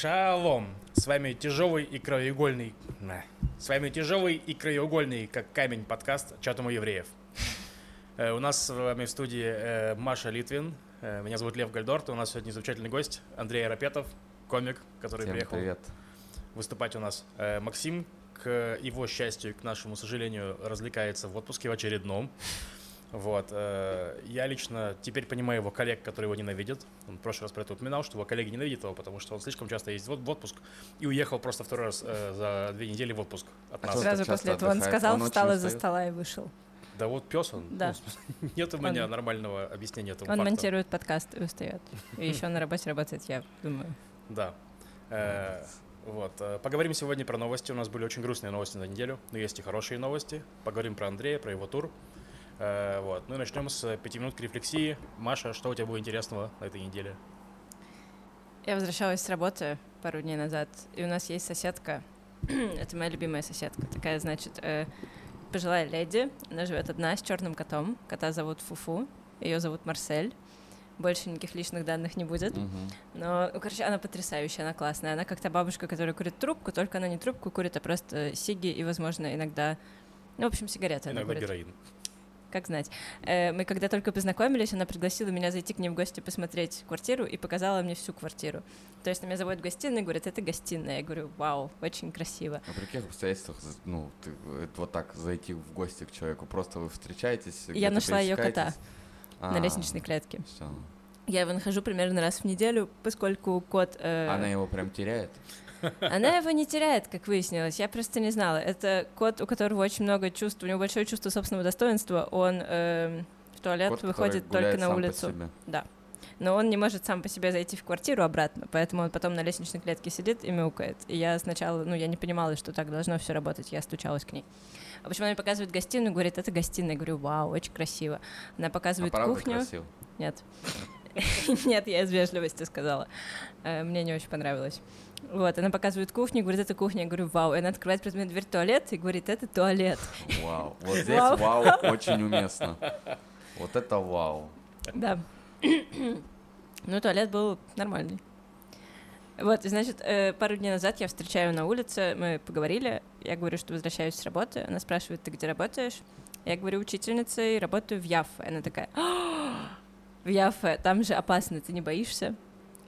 Шалом! С вами тяжелый и краеугольный... С вами тяжелый и краеугольный, как камень, подкаст «Чатом у евреев». Э, у нас с вами в студии э, Маша Литвин, э, меня зовут Лев Гальдорт, у нас сегодня замечательный гость Андрей Арапетов, комик, который Всем приехал привет. выступать у нас. Максим, к его счастью и к нашему сожалению, развлекается в отпуске в очередном. Вот. э, Я лично теперь понимаю его коллег, которые его ненавидят. Он в прошлый раз про это упоминал, что его коллеги ненавидят его, потому что он слишком часто ездит в в отпуск и уехал просто второй раз э, за две недели в отпуск от А нас. что Сразу после этого он сказал, Он встал из-за стола и вышел. Да вот пес он. Да. Ну, Нет у меня Он- нормального объяснения этому Он факту. монтирует подкаст и устает. И еще на работе работает, я думаю. Да. Э, Вот. Поговорим сегодня про новости. У нас были очень грустные новости на неделю, но есть и хорошие новости. Поговорим про Андрея, про его тур. Э, Вот. Ну и начнем с пяти минут рефлексии. Маша, что у тебя было интересного на этой неделе? Я возвращалась с работы пару дней назад, и у нас есть соседка. Это моя любимая соседка. Такая, значит, э, пожилая леди. Она живет одна с черным котом. Кота зовут Фуфу. Ее зовут Марсель. Больше никаких личных данных не будет. Но, ну, короче, она потрясающая, она классная. Она как та бабушка, которая курит трубку, только она не трубку курит, а просто сиги и, возможно, иногда... Ну, в общем, сигареты она Иногда курит. героин. Как знать. Э, Мы когда только познакомились, она пригласила меня зайти к ней в гости посмотреть квартиру и показала мне всю квартиру. То есть она меня заводит в гостиную и говорит, это гостиная. Я говорю, вау, очень красиво. А при каких обстоятельствах, ну, ты э, вот так зайти в гости к человеку? Просто вы встречаетесь? Я нашла её кота пересекаетесь? На А, лестничной клетке. всё. Я его нахожу примерно раз в неделю, поскольку кот... э, Она его прям теряет? Она его не теряет, как выяснилось. Я просто не знала. Это кот, у которого очень много чувств, у него большое чувство собственного достоинства. Он эм, в туалет Кот, выходит только на улицу. себе. Но он не может сам по себе зайти в квартиру обратно, поэтому он потом на лестничной клетке сидит и мяукает. И я сначала, ну, я не понимала, что так должно все работать, я стучалась к ней. В общем, она мне показывает гостиную, говорит, это гостиная. Я говорю, вау, очень красиво. Она А показывает правда кухню. красиво? Нет. Нет, я из вежливости сказала. Э, Мне не очень понравилось. Вот, она показывает кухню, говорит, это кухня. Я говорю, вау. И она открывает перед мной дверь туалет и говорит, это туалет. Вау. Вот здесь Вау. вау очень уместно. Вот это вау. Да. Ну, туалет был нормальный. Вот, и, значит, э, пару дней назад я встречаю на улице, мы поговорили, я говорю, что возвращаюсь с работы, она спрашивает, ты где работаешь? Я говорю, учительницей, работаю в Яффе. Она такая, «А, в Яффе, там же опасно, ты не боишься?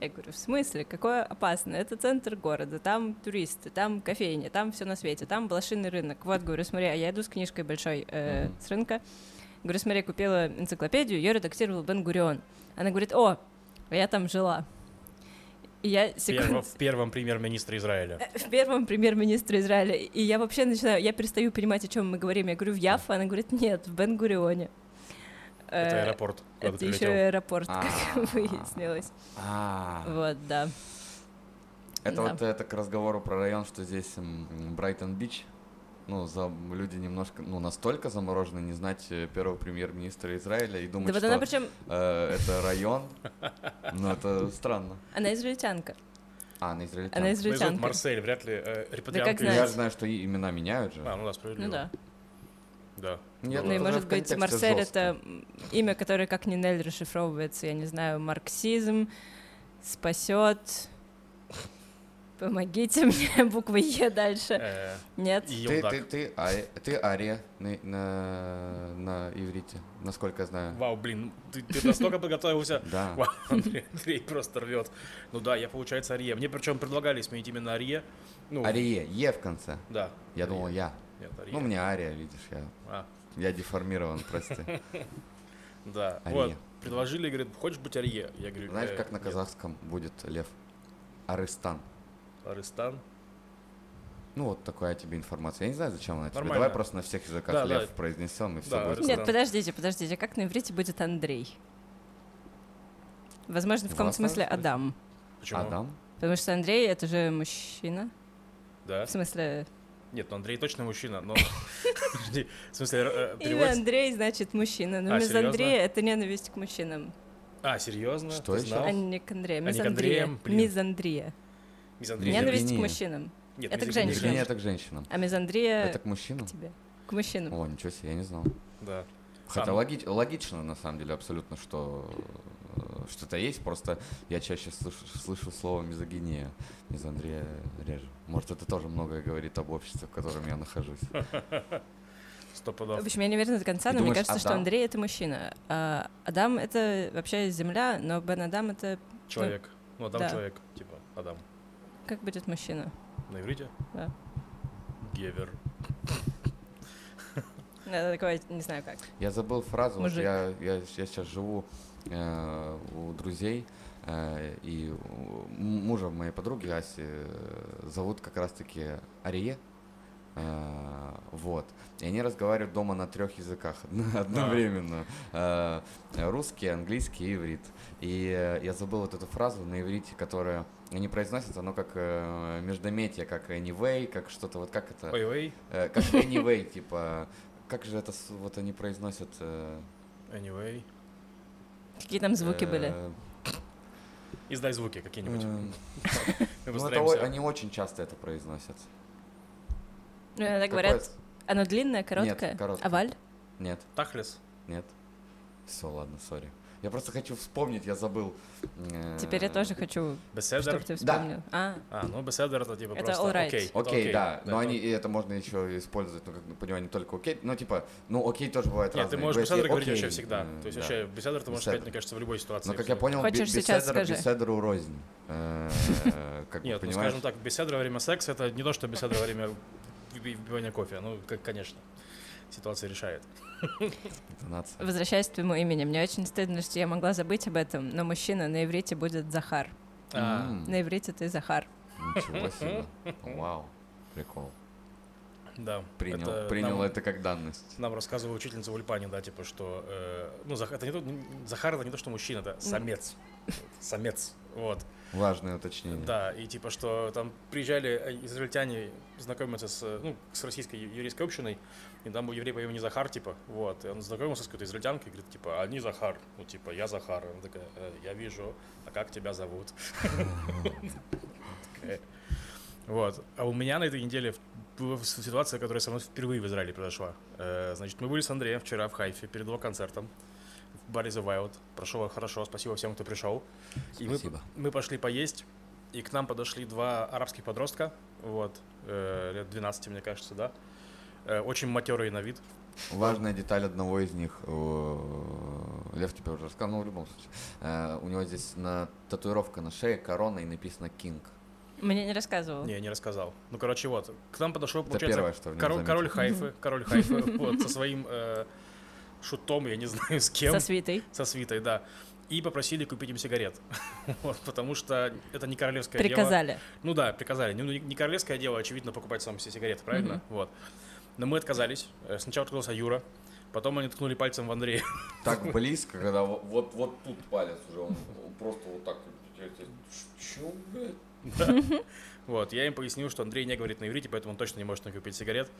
Я говорю, в смысле, какое опасно? Это центр города, там туристы, там кофейня, там все на свете, там блошиный рынок. Вот, говорю, смотри, а я иду с книжкой большой э, Мгм. с рынка. Говорю, смотри, купила энциклопедию, ее редактировал Бен Гурион. Она говорит, о, я там жила. И я секунду... Перво- В первом премьер-министре Израиля. В первом премьер-министре Израиля. И я вообще начинаю, я перестаю понимать, о чем мы говорим. Я говорю, в Яффа, она говорит, нет, в Бен-Гурионе. Это Э, аэропорт, Это еще аэропорт, как А. выяснилось. А, Вот, да. Это Да. вот это к разговору про район, что здесь Брайтон-Бич. Ну, за, люди немножко, ну, настолько заморожены не знать э, первого премьер-министра Израиля и думать, Да вот что она причем, э, это район. Ну, это странно. она израильтянка. А, она израильтянка. Она Ну, израильтянка. Марсель, вряд ли э, репатрианка знать? Я из- же знаю, что и имена меняют же. А, ну да, справедливо. Ну да. Да. Нет, Ну и может быть, Марсель жестко. это имя, которое как Нинель расшифровывается, я не знаю, марксизм, спасет. Помогите мне, буква Е дальше. Э, Нет. Ты, ты, ты, а- ты Ария на, на, на иврите, насколько я знаю. Вау, блин, ты, ты настолько подготовился. Да. Вау, Андрей, Андрей просто рвет. Ну да, я, получается, Ария. Мне причем предлагали сменить именно Ария. Ну, Арие, Е в конце. Да. Я Ария. думал, я. Нет, Ария. Ну, у меня Ария, видишь, я, А, я деформирован, прости. да. Вот, предложили, говорит, хочешь быть Ария? Я говорю, Знаешь, «Э, как на нет». казахском будет лев? Арыстан. Арыстан. Ну, вот такая тебе информация. Я не знаю, зачем она тебе. Нормально. Давай просто на всех языках Да, да. лев произнесем, и все Да, будет. Арыстан. Нет, подождите, подождите, как на иврите будет Андрей? Возможно, в каком-то Классно, смысле. Адам. Почему? Адам? Потому что Андрей это же мужчина. Да. В смысле, Нет, ну Андрей точно мужчина, но... Подожди, В смысле, э, имя переводится... Андрей значит мужчина, но А, мизандрия это ненависть к мужчинам, А, серьезно? Что еще? знал? а не к Андрею. А Мизандрия. Мизандрия. Мизандрия. Ненависть к мужчинам. Нет, это к женщинам. Мизогиния это к женщинам. А мизандрия Это к мужчинам? к тебе. К мужчинам. О, ничего себе, я не знал. Да. Хотя логи- логично, на самом деле, абсолютно, что, э, что-то есть, просто я чаще слышу, слышу слово мизогиния из Андрея реже. Может, это тоже многое говорит об обществе, в котором я нахожусь. Сто В общем, я не уверена до конца, но мне думаешь, кажется, что Адам? Андрей — это мужчина. А Адам — это вообще земля, но Бен Адам — это Человек. Ну, Адам да. человек, типа, Адам. как будет мужчина? На иврите? Да. Гевер. Это такое, не знаю как. Я забыл фразу. вот Мужик. я, я, я сейчас живу у друзей, э, и мужа моей подруги Аси э, зовут как раз-таки Арие. Э, вот. И они разговаривают дома на трех языках одно- одновременно. Э, русский, английский и иврит. И э, я забыл вот эту фразу на иврите, которая не произносится, оно как э, междометие, как anyway, как что-то вот как это... Э, как anyway, типа, как же это вот они произносят? э, Anyway. Какие там звуки были? э, Издай звуки какие-нибудь. э, Мы Ну, они очень часто это произносят. Ну, иногда Какое- говорят, оно длинное, короткое? Нет, короткое. Оваль? Нет, Тахлес. нет. Все, ладно, сори. Я просто хочу вспомнить, я забыл. э, Теперь я тоже хочу, Беседер. чтобы ты Да. вспомнил. А, А, ну беседер это типа Это просто alright. окей. Окей, да, но это- они, и это можно еще использовать, ну, как понимаю, не только окей, но типа, ну, окей тоже бывает Нет, ты разные. можешь Говорить, беседер говорить вообще всегда. э, То есть да. вообще беседер ты можешь Беседер. сказать, мне кажется, в любой ситуации. Но, как я понял, беседер беседеру рознь. Э, Нет, ну скажем так, беседа во время секса это не то, что беседа во время выпи- выпивания кофе. Ну, как, конечно, ситуация решает. Интонация. возвращаясь к твоему имени, мне очень стыдно, что я могла забыть об этом, но мужчина на иврите будет Захар. А, На иврите ты Захар. Ничего себе. Вау. Прикол. Да. Принял, это принял нам, это как данность. Нам рассказывала учительница в Ульпане, да, типа, что... э, ну, Зах- это не то, Захар это не то, что мужчина, это самец. Самец. Вот. Важное уточнение. Да, и типа, что там приезжали э, израильтяне знакомиться с, э, ну, с российской ев- еврейской общиной, и там был еврей по имени Захар, типа, вот, и он знакомился с какой-то израильтянкой, и говорит, типа, они Захар, ну, типа, я Захар, она такая, «Э, я вижу, а как тебя зовут? Вот, а у меня на этой неделе была ситуация, которая со мной впервые в Израиле произошла. Э, Значит, мы были с Андреем вчера в Хайфе перед его концертом в баре The Wild. Прошло хорошо, спасибо всем, кто пришел. И мы Спасибо. мы пошли поесть, и к нам подошли два арабских подростка, вот, э, лет 12, мне кажется, да, очень матерые на вид. Важная деталь одного из них. э, Лев тебе уже рассказал, ну в любом случае. Э, У него здесь на татуировка на шее, корона и написано King. Мне не рассказывал. Не, не рассказал. Ну, короче, вот, к нам подошел, Это получается, первое, что король, король Хайфы, король Хайфы, вот, со своим э, шутом, я не знаю, с кем, Со свитой. со свитой, да, и попросили купить им сигарет, вот, потому что это не королевское дело. Приказали. Ну да, приказали. Ну, не не королевское дело, очевидно, покупать сам себе сигареты, правильно? Вот. Но мы отказались. Э, Сначала отказался Юра, потом они ткнули пальцем в Андрея. Так близко, когда во- вот, вот тут палец уже, он просто вот так. Чё, блядь? Вот, я им пояснил, что Андрей не говорит на иврите, поэтому он точно не может мне купить сигарет.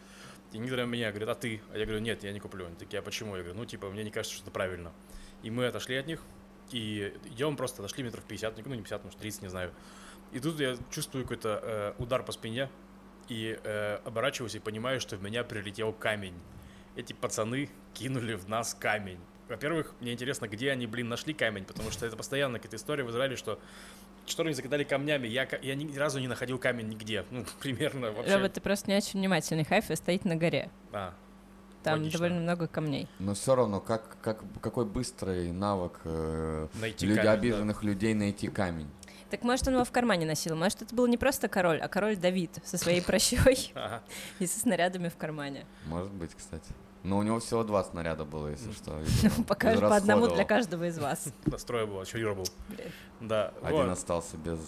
И некоторые меня говорят, а ты? А я говорю, нет, я не куплю. Они такие, а почему? Я говорю, ну, типа, мне не кажется, что это правильно. И мы отошли от них, и идем просто, отошли метров 50, ну, не 50, может, 30, не знаю. И тут я чувствую какой-то э, удар по спине, и э, оборачиваюсь и понимаю, что в меня прилетел камень. Эти пацаны кинули в нас камень. Во-первых, мне интересно, где они, блин, нашли камень, потому что это постоянно какая-то история в Израиле, что что они закидали камнями. Я, я ни разу не находил камень нигде. Ну, примерно вообще. Робот, ты просто не очень внимательный. Хайфа стоит на горе. А, Там Логично. довольно много камней. Но все равно, как, как, какой быстрый навык э, найти люди, камень, да. обиженных людей найти камень. Так может, он его в кармане носил? Может, это был не просто король, а король Давид со своей прощой и со снарядами в кармане. Может быть, кстати. Но у него всего два снаряда было, если что. видимо, Пока по одному для каждого из вас. Настроя было, еще Юра был. Да, Один остался без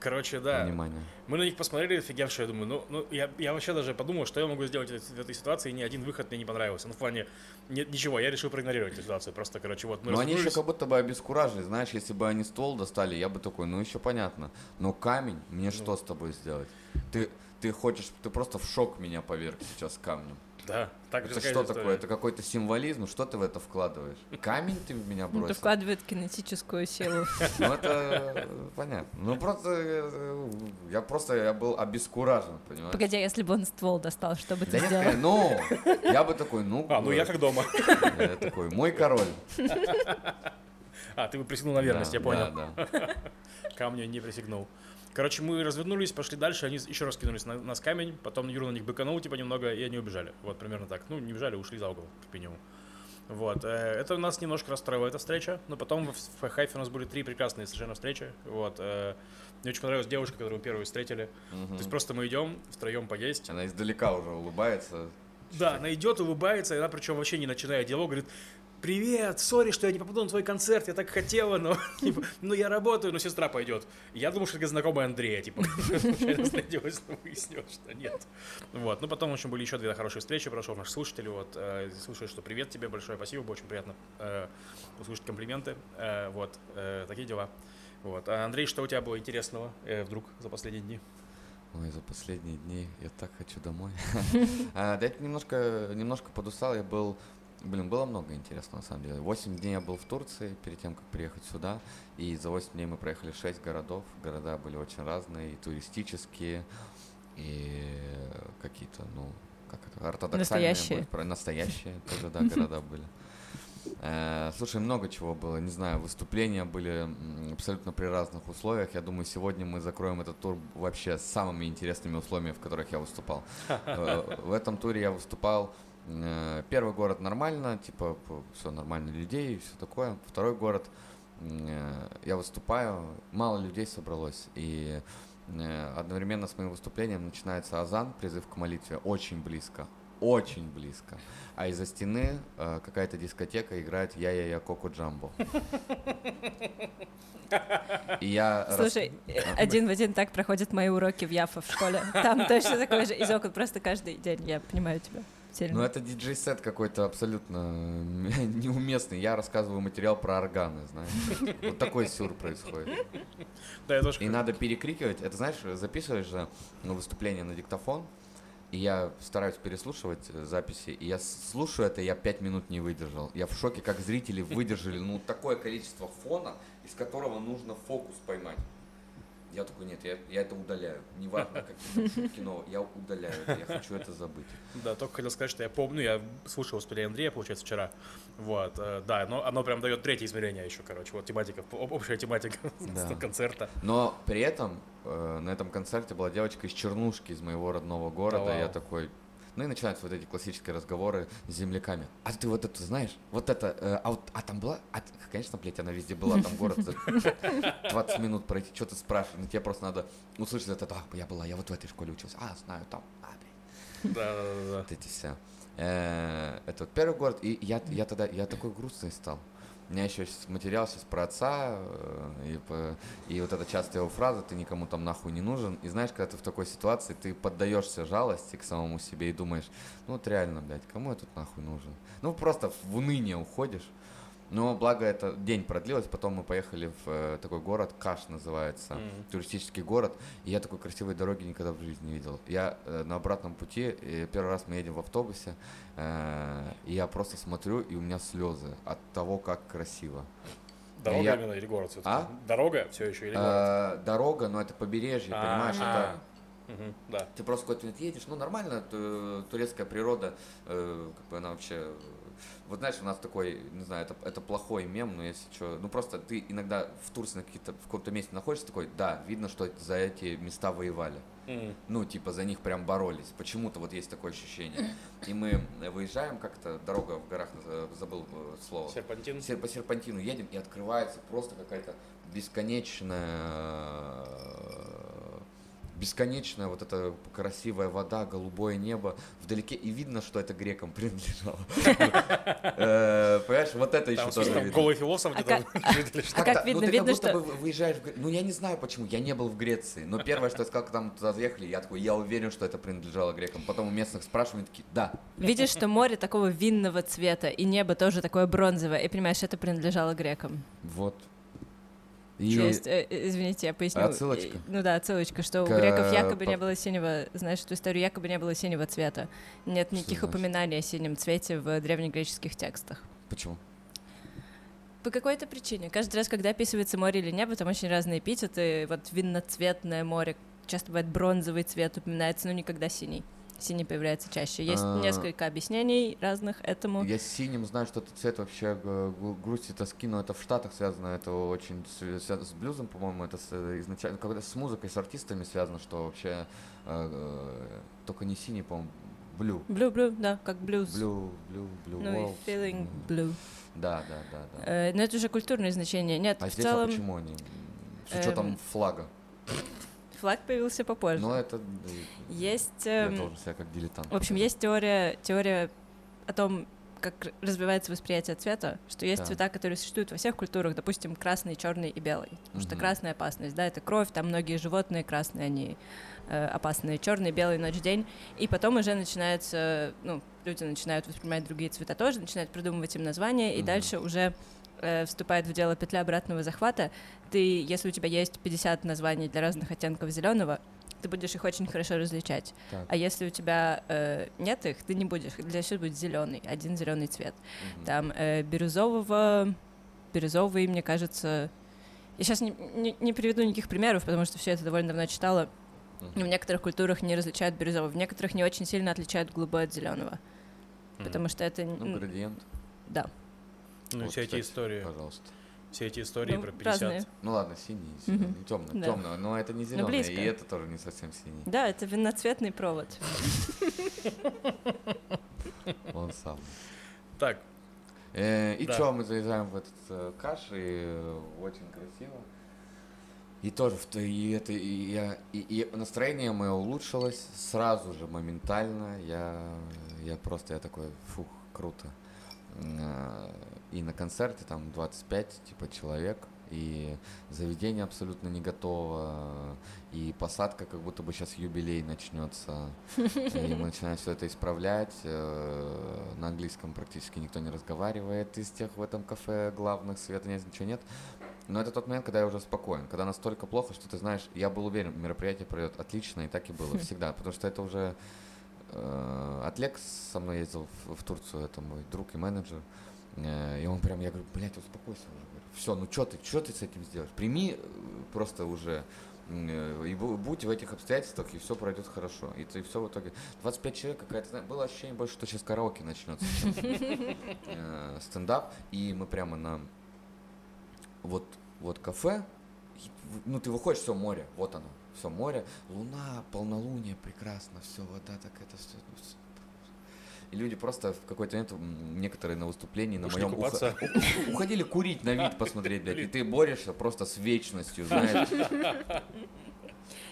Короче, да. внимания. Мы на них посмотрели, офигевшие, я думаю, ну, ну я, я вообще даже подумал, что я могу сделать в этой ситуации, и ни один выход мне не понравился. Ну, в плане, нет, ничего, я решил проигнорировать эту ситуацию. Просто, короче, вот мы Но они еще как будто бы обескуражили, знаешь, если бы они ствол достали, я бы такой, ну еще понятно. Но камень, Ну. мне что с тобой сделать? Ты, ты хочешь, ты просто в шок меня поверг сейчас камнем. Да, так Это такая что история. такое? Это какой-то символизм? Что ты в это вкладываешь? Камень ты в меня Ну, бросил? это вкладывает кинетическую силу. Ну это э, понятно. Ну просто э, я просто я был обескуражен, понимаешь? Погоди, а если бы он ствол достал, что бы ты сделал? ну, я бы такой, ну, А, ну я как дома. я такой, мой король. А, ты бы присягнул на верность, я понял. Да, да. Камню не присягнул. Короче, мы развернулись, пошли дальше, они еще раз кинулись на нас камень, потом Юра на них быканул, типа, немного, и они убежали. Вот, примерно так. Ну, не убежали, ушли за угол, как минимум. Вот, э, это нас немножко расстроила эта встреча, но потом в, Хайфе у нас были три прекрасные совершенно встречи. Вот, э, мне очень понравилась девушка, которую мы первую встретили. Мгм. То есть просто мы идем втроем поесть. Она издалека уже улыбается. Да, она идет, улыбается, и она причем вообще не начиная диалог, говорит, привет, сори, что я не попаду на твой концерт, я так хотела, но, типа, ну я работаю, но сестра пойдет. Я думал, что это знакомая Андрея, типа, встретилась, но выяснилось, что нет. Вот, ну потом, в общем, были еще две хорошие встречи, прошел наш слушатель, вот, э, слушаю, что привет тебе большое, спасибо, было очень приятно э, услышать комплименты, э, вот, э, такие дела. Вот. А Андрей, что у тебя было интересного э, вдруг за последние дни? Ой, за последние дни я так хочу домой. А, Да, я немножко, немножко подустал. Я был, блин, было много интересного на самом деле. Восемь дней я был в Турции перед тем, как приехать сюда. И за восемь дней мы проехали шесть городов. Города были очень разные, и туристические, и какие-то, ну, как это, ортодоксальные. Настоящие. про- Настоящие тоже, да, города были. Э, Слушай, много чего было, не знаю, выступления были абсолютно при разных условиях. Я думаю, сегодня мы закроем этот тур вообще с самыми интересными условиями, в которых я выступал. Э, В этом туре я выступал. Э, Первый город нормально, типа все нормально людей и все такое. Второй город э, я выступаю, мало людей собралось и э, одновременно с моим выступлением начинается азан, призыв к молитве, очень близко, очень близко. А из-за стены э, какая-то дискотека играет «Я-я-я Коко Джамбо». И я... рас- Слушай, э, один в один так проходят мои уроки в Яфа в школе. Там точно такой же из окон, просто каждый день. Я понимаю тебя. Сильно. Ну, это диджей-сет какой-то абсолютно неуместный. Я рассказываю материал про органы, знаешь. Вот такой сюр происходит. Да, я тоже И надо перекрикивать. Это, знаешь, записываешь же выступление на диктофон, и я стараюсь переслушивать э, записи, и я слушаю это, я пять минут не выдержал. Я в шоке, как зрители выдержали, ну, такое количество фона, из которого нужно фокус поймать. Я такой, нет, я, я это удаляю. Неважно, какие кино, я удаляю это, я хочу это забыть. Да, только хотел сказать, что я помню, я слушал выступление Андрея, получается, вчера. Вот, э, да, но оно прям дает третье измерение еще, короче, вот тематика, об- общая тематика Да. концерта. Но при этом э, на этом концерте была девочка из Чернушки, из моего родного города. Да я такой. Ну и начинаются вот эти классические разговоры с земляками. А ты вот это знаешь? Вот это, э, а, вот, а там была? А, конечно, блядь, она везде была, там город за 20 минут пройти, что ты спрашиваешь? Ну тебе просто надо услышать это, а, я была, я вот в этой школе учился, а, знаю, там, а, блядь Да, да, да, да. вот эти все. Э, Это вот первый город, и я, я тогда, я такой грустный стал. Меня еще материал сейчас про отца, э, и, и вот эта частая его фраза, ты никому там нахуй не нужен. И знаешь, когда ты в такой ситуации, ты поддаешься жалости к самому себе и думаешь, ну вот реально, блядь, кому я тут нахуй нужен? Ну просто в уныние уходишь. Но благо это день продлилось, потом мы поехали в э, такой город, Каш называется, Мгм. туристический город, и я такой красивой дороги никогда в жизни не видел. Я э, на обратном пути, э, первый раз мы едем в автобусе, э, и я просто смотрю, и у меня слезы от того, как красиво. Дорога Я- именно или город все-таки? А? Дорога все еще или город? Э, дорога, но это побережье, А, понимаешь, это... Мгм, Да. Ты просто минут едешь, ну нормально, ту- турецкая природа, э, как бы она вообще... Вот знаешь, у нас такой, не знаю, это, это плохой мем, но если что, ну просто ты иногда в Турции на какие-то, в каком-то месте находишься такой, да, видно, что за эти места воевали. М. Ну, типа, за них прям боролись. Почему-то вот есть такое ощущение. И мы выезжаем, как-то дорога в горах, забыл э, слово. Серпантин. Сер- По серпантину едем, и открывается просто какая-то бесконечная бесконечная вот эта красивая вода, голубое небо вдалеке, и видно, что это грекам принадлежало. Э, Понимаешь, вот это еще тоже видно. голый философ А где-то? А как видно? ну, ты Видно, как будто что- бы выезжаешь Ну, я не знаю почему, я не был в Греции. Но первое, что я сказал, когда мы туда заехали, я такой, я уверен, что это принадлежало грекам. Потом у местных спрашивают, такие, да. Видишь, что море такого винного цвета, и небо тоже такое бронзовое, и понимаешь, это принадлежало грекам. Вот. То И есть, э, э, извините, я поясню. Отсылочка. Э, Ну да, отсылочка, что у К- греков якобы не по- было синего, знаешь, эту историю якобы не было синего цвета. Нет никаких значит? упоминаний о синем цвете в древнегреческих текстах. почему? По какой-то причине. Каждый раз, когда описывается море или небо, там очень разные эпитеты. Вот винноцветное море, часто бывает бронзовый цвет упоминается, но никогда синий. Синий появляется чаще. Есть А. несколько объяснений разных этому. Я с синим знаю, что это цвет вообще г- грусти, тоски, но это в Штатах связано, это очень связано с блюзом, по-моему, это с, э, изначально, когда с музыкой, с артистами связано, что вообще э, э, только не синий, по-моему, блю. Blue, blue, да, как блюз. Блю, блю, блю. Ну и feeling blue. Да, да, да, да. Э, но это уже культурное значение. Нет, а в здесь целом а почему они? С учетом эм, флага. Флаг появился попозже. Но это Есть... я эм, должен себя как дилетант. В общем, показать. есть теория, теория о том, как развивается восприятие цвета, что есть Да. цвета, которые существуют во всех культурах, допустим, красный, черный и белый. Потому что Мгм. красная опасность, да, это кровь, там многие животные красные, они э, опасные, черный, белый, ночь, день. И потом уже начинается, ну, люди начинают воспринимать другие цвета тоже, начинают придумывать им названия, и Мгм. дальше уже э, вступает в дело петля обратного захвата. Ты, если у тебя есть 50 названий для разных оттенков зеленого, ты будешь их очень хорошо различать. Так, А если у тебя э, нет их, ты не будешь. Для всего будет зеленый, один зеленый цвет. мгм. Там э, бирюзового, бирюзовый, мне кажется. Я сейчас не, не, не приведу никаких примеров, потому что все это довольно давно читала. Но в некоторых культурах не различают бирюзовый, в некоторых не очень сильно отличают голубой от зеленого. Потому что это. Ну, градиент. да. Ну, Вот, все эти истории, Пожалуйста. все эти истории Ну, про 50. разные. Ну ладно, синий, Мгм. зеленый, темный, Да. темный, но это не зеленый, и это тоже не совсем синий. Да, это виноцветный провод. Он сам. Так, Э, и Да. что, мы заезжаем в этот э, каш, и э, очень красиво. И тоже, в то- и это, и, я, и, и настроение мое улучшилось сразу же, моментально. Я, я просто, я такой, фух, круто. И на концерте там 25, типа, человек, и заведение абсолютно не готово, и посадка, как будто бы сейчас юбилей начнется. И мы начинаем все это исправлять. э, На английском практически никто не разговаривает из тех в этом кафе главных, света нет, ничего нет. Но это тот момент, когда я уже спокоен, когда настолько плохо, что ты знаешь, я был уверен, мероприятие пройдет отлично, и так и было всегда, потому что это уже... э, Отлег со мной ездил в, в Турцию, это мой друг и менеджер, э, и он прям, я говорю, блядь, успокойся уже, все, ну что ты, что ты с этим сделаешь? Прими э, просто уже э, и бу- будь в этих обстоятельствах, и все пройдет хорошо. И, ты все в итоге. 25 человек какая-то, было ощущение больше, что сейчас караоке начнется. э, Стендап. И мы прямо на вот, вот кафе. Ну, ты выходишь, все море, вот оно, все море, луна, полнолуние, прекрасно, все, вода так это все. И люди просто в какой-то момент, некоторые на выступлении, на Ушли моем купаться. уходили курить на вид посмотреть, блядь, и ты борешься просто с вечностью, знаешь.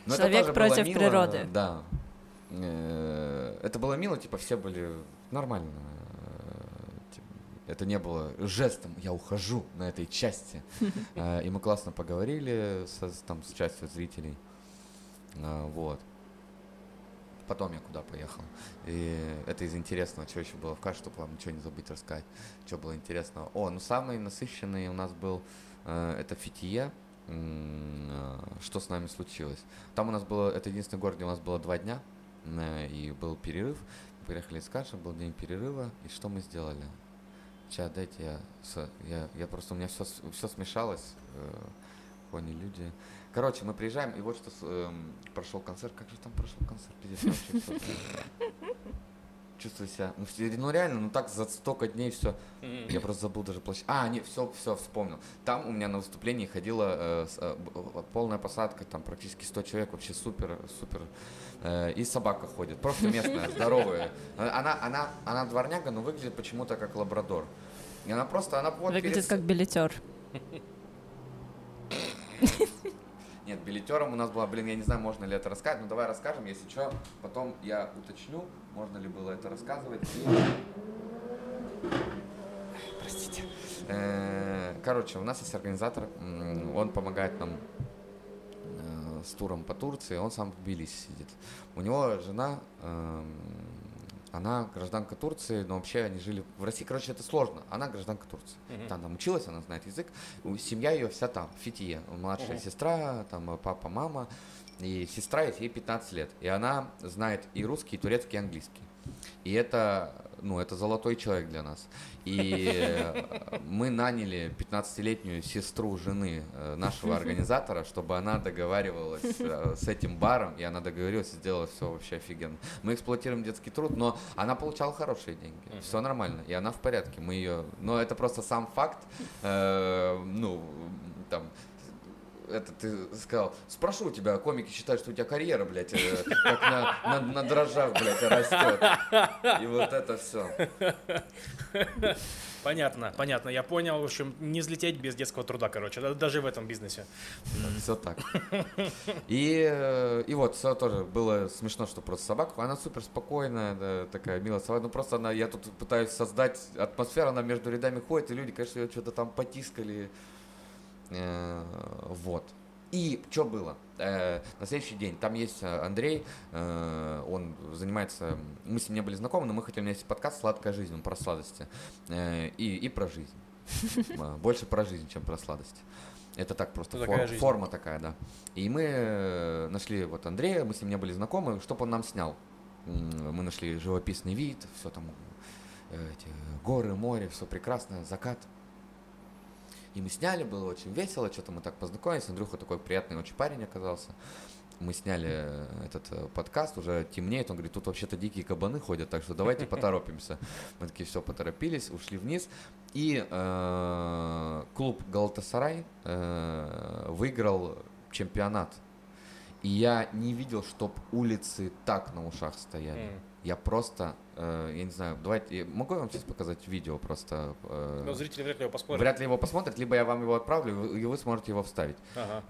Но Человек против мило, природы. Да. Э, Это было мило, типа все были нормально. Э, Это не было жестом, я ухожу на этой части. Э, И мы классно поговорили со- с- там, с частью зрителей. Вот. Потом я куда поехал. И это из интересного, что еще было в каше, чтобы вам ничего не забыть рассказать. Что было интересного. О, ну самый насыщенный у нас был э, это Фитие. Э, Что с нами случилось? Там у нас было, это единственный город, где у нас было два дня, э, и был перерыв. Мы приехали из Каши, был день перерыва, и что мы сделали? Сейчас дайте я, я, я просто, у меня все, все смешалось, э, кони, люди. Короче, мы приезжаем, и вот что эм, прошел концерт. Как же там прошел концерт? Пиздец, Чувствую себя, ну, ну реально, ну так за столько дней все. Я просто забыл даже площадь. А, не, все, все, вспомнил. Там у меня на выступлении ходила э, с- э, полная посадка, там практически 100 человек, вообще супер, супер. Э, и собака ходит, просто местная, здоровая. Она, она, она дворняга, но выглядит почему-то как лабрадор. И она просто, она вот Выглядит перед- как билетер. Нет, билетером у нас была, блин, я не знаю, можно ли это рассказать, но давай расскажем, если что, потом я уточню, можно ли было это рассказывать. Простите. Э, Короче, у нас есть организатор, он помогает нам э, с туром по Турции, он сам в Тбилиси сидит. У него жена, эм, она гражданка Турции, но вообще они жили в России. Короче, это сложно. Она гражданка Турции. Мгм. Там, там училась, она знает язык. Семья ее вся там, в Фитие. Младшая Мгм. сестра, там э, папа, мама. И сестра, ей 15 лет. И она знает и русский, и турецкий, и английский. И это ну, это золотой человек для нас. И э, мы наняли 15-летнюю сестру жены э, нашего организатора, чтобы она договаривалась э, с этим баром, и она договорилась и сделала все вообще офигенно. Мы эксплуатируем детский труд, но она получала хорошие деньги, все нормально, и она в порядке. Мы ее, но это просто сам факт, э, ну, там, это ты сказал, спрошу у тебя, комики считают, что у тебя карьера, блядь, э, как на, на, на дрожжах, блядь, растет. И вот это все. Понятно, понятно. Я понял, в общем, не взлететь без детского труда, короче, да- даже в этом бизнесе. Все так. И, э, и вот, все тоже было смешно, что просто собака, она супер спокойная, да, такая милая собака. Ну просто она, я тут пытаюсь создать атмосферу, она между рядами ходит, и люди, конечно, ее что-то там потискали. Э, Вот. И что было? Э, на следующий день там есть э, Андрей, э, он занимается, мы с ним не были знакомы, но мы хотели, есть подкаст «Сладкая жизнь», он про сладости э, и, и про жизнь. Больше про жизнь, чем про сладости. Это так просто фор- такая форма такая, да. И мы нашли вот Андрея, мы с ним не были знакомы, чтобы он нам снял. Мы нашли живописный вид, все там, эти горы, море, все прекрасно, закат. И мы сняли, было очень весело, что-то мы так познакомились. Андрюха такой приятный очень парень оказался. Мы сняли э, этот э, подкаст, уже темнеет, он говорит, тут вообще-то дикие кабаны ходят, так что давайте поторопимся. Мы такие, все, поторопились, ушли вниз. И э, клуб Галатасарай э, выиграл чемпионат. И я не видел, чтоб улицы так на ушах стояли. Я просто, э, я не знаю, давайте, могу я вам сейчас показать видео просто? э, Но зрители вряд ли его посмотрят. Вряд ли его посмотрят, либо я вам его отправлю, и вы- и вы сможете его вставить. Ага.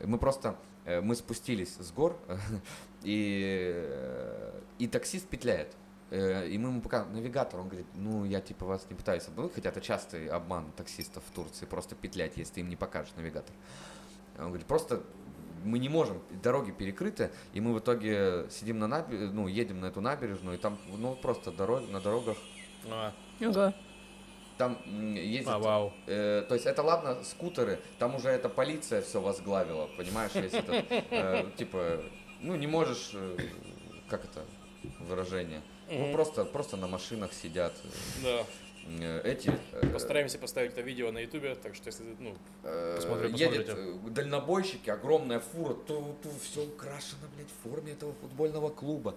Э, Мы просто, э, мы спустились с гор, и, э, и таксист петляет. Э, И мы ему показываем навигатор, он говорит, ну я типа вас не пытаюсь обмануть, хотя это частый обман таксистов в Турции, просто петлять, если ты им не покажешь навигатор. Он говорит, просто мы не можем, дороги перекрыты, и мы в итоге сидим на набережной, ну, едем на эту набережную, и там, ну, просто дорог, на дорогах, А, Ого. там ездят а, вау. Э, то есть это ладно, скутеры, там уже эта полиция все возглавила, понимаешь, весь этот, э, типа, ну не можешь, э, как это выражение, ну просто, просто на машинах сидят Да. Э, эти, э, Постараемся поставить это видео на ютубе, так что если, ну, э, Посмотрим, едет посмотрите. дальнобойщики, огромная фура, ту, ту, все украшено, блядь, в форме этого футбольного клуба.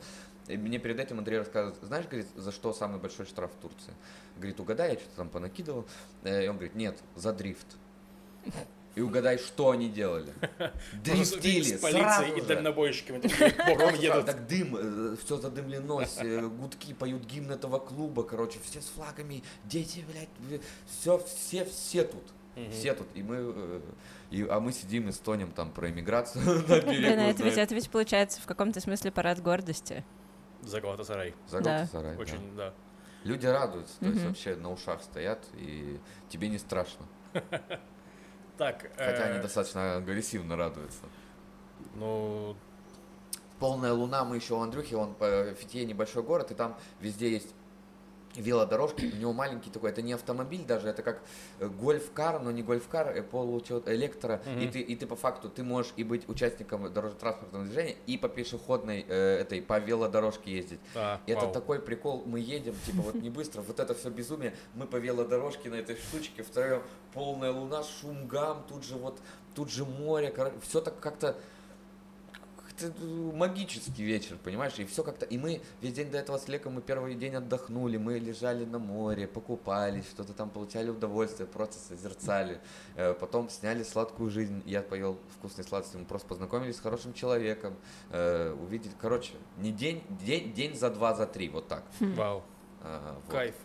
И мне перед этим Андрей рассказывает, знаешь, говорит, за что самый большой штраф в Турции? Говорит, угадай, я что-то там понакидывал. И он говорит, нет, за дрифт. И угадай, что они делали. Дрифтили с полицией и дальнобойщиками Просто едут. Так дым, все задымлено, все гудки поют гимн этого клуба, короче, все с флагами, дети, блядь, все, все, все тут. Все тут. И мы, э, и, а мы сидим и стонем там про иммиграцию на берегу. Это ведь, это ведь получается в каком-то смысле парад гордости. За Галатасарай. За. Галатасарай. Очень, да. Люди радуются, то есть вообще на ушах стоят, и тебе не страшно. Так, Хотя э, они достаточно агрессивно радуются. ну, Полная луна, мы еще у Андрюхи, он по Фитье небольшой город, и там везде есть велодорожки, у него маленький такой, это не автомобиль даже, это как э, гольф-кар, но не гольф-кар, э, полуучет электро, и ты, и ты по факту, ты можешь и быть участником дорожно-транспортного движения, и по пешеходной э, этой, по велодорожке ездить. а, Это вау. такой прикол, мы едем, типа вот не быстро, вот это все безумие, мы по велодорожке на этой штучке, втроем полная луна, шум гам, тут же вот, тут же море, все так как-то магический вечер, понимаешь, и все как-то, и мы весь день до этого с Леком, мы первый день отдохнули, мы лежали на море, покупались, что-то там получали удовольствие, просто созерцали, Э, потом сняли сладкую жизнь, я поел вкусные сладости, мы просто познакомились с хорошим человеком, э, увидели, короче, не день, день, день за два, за три, вот так. Вау, А, вот. кайф.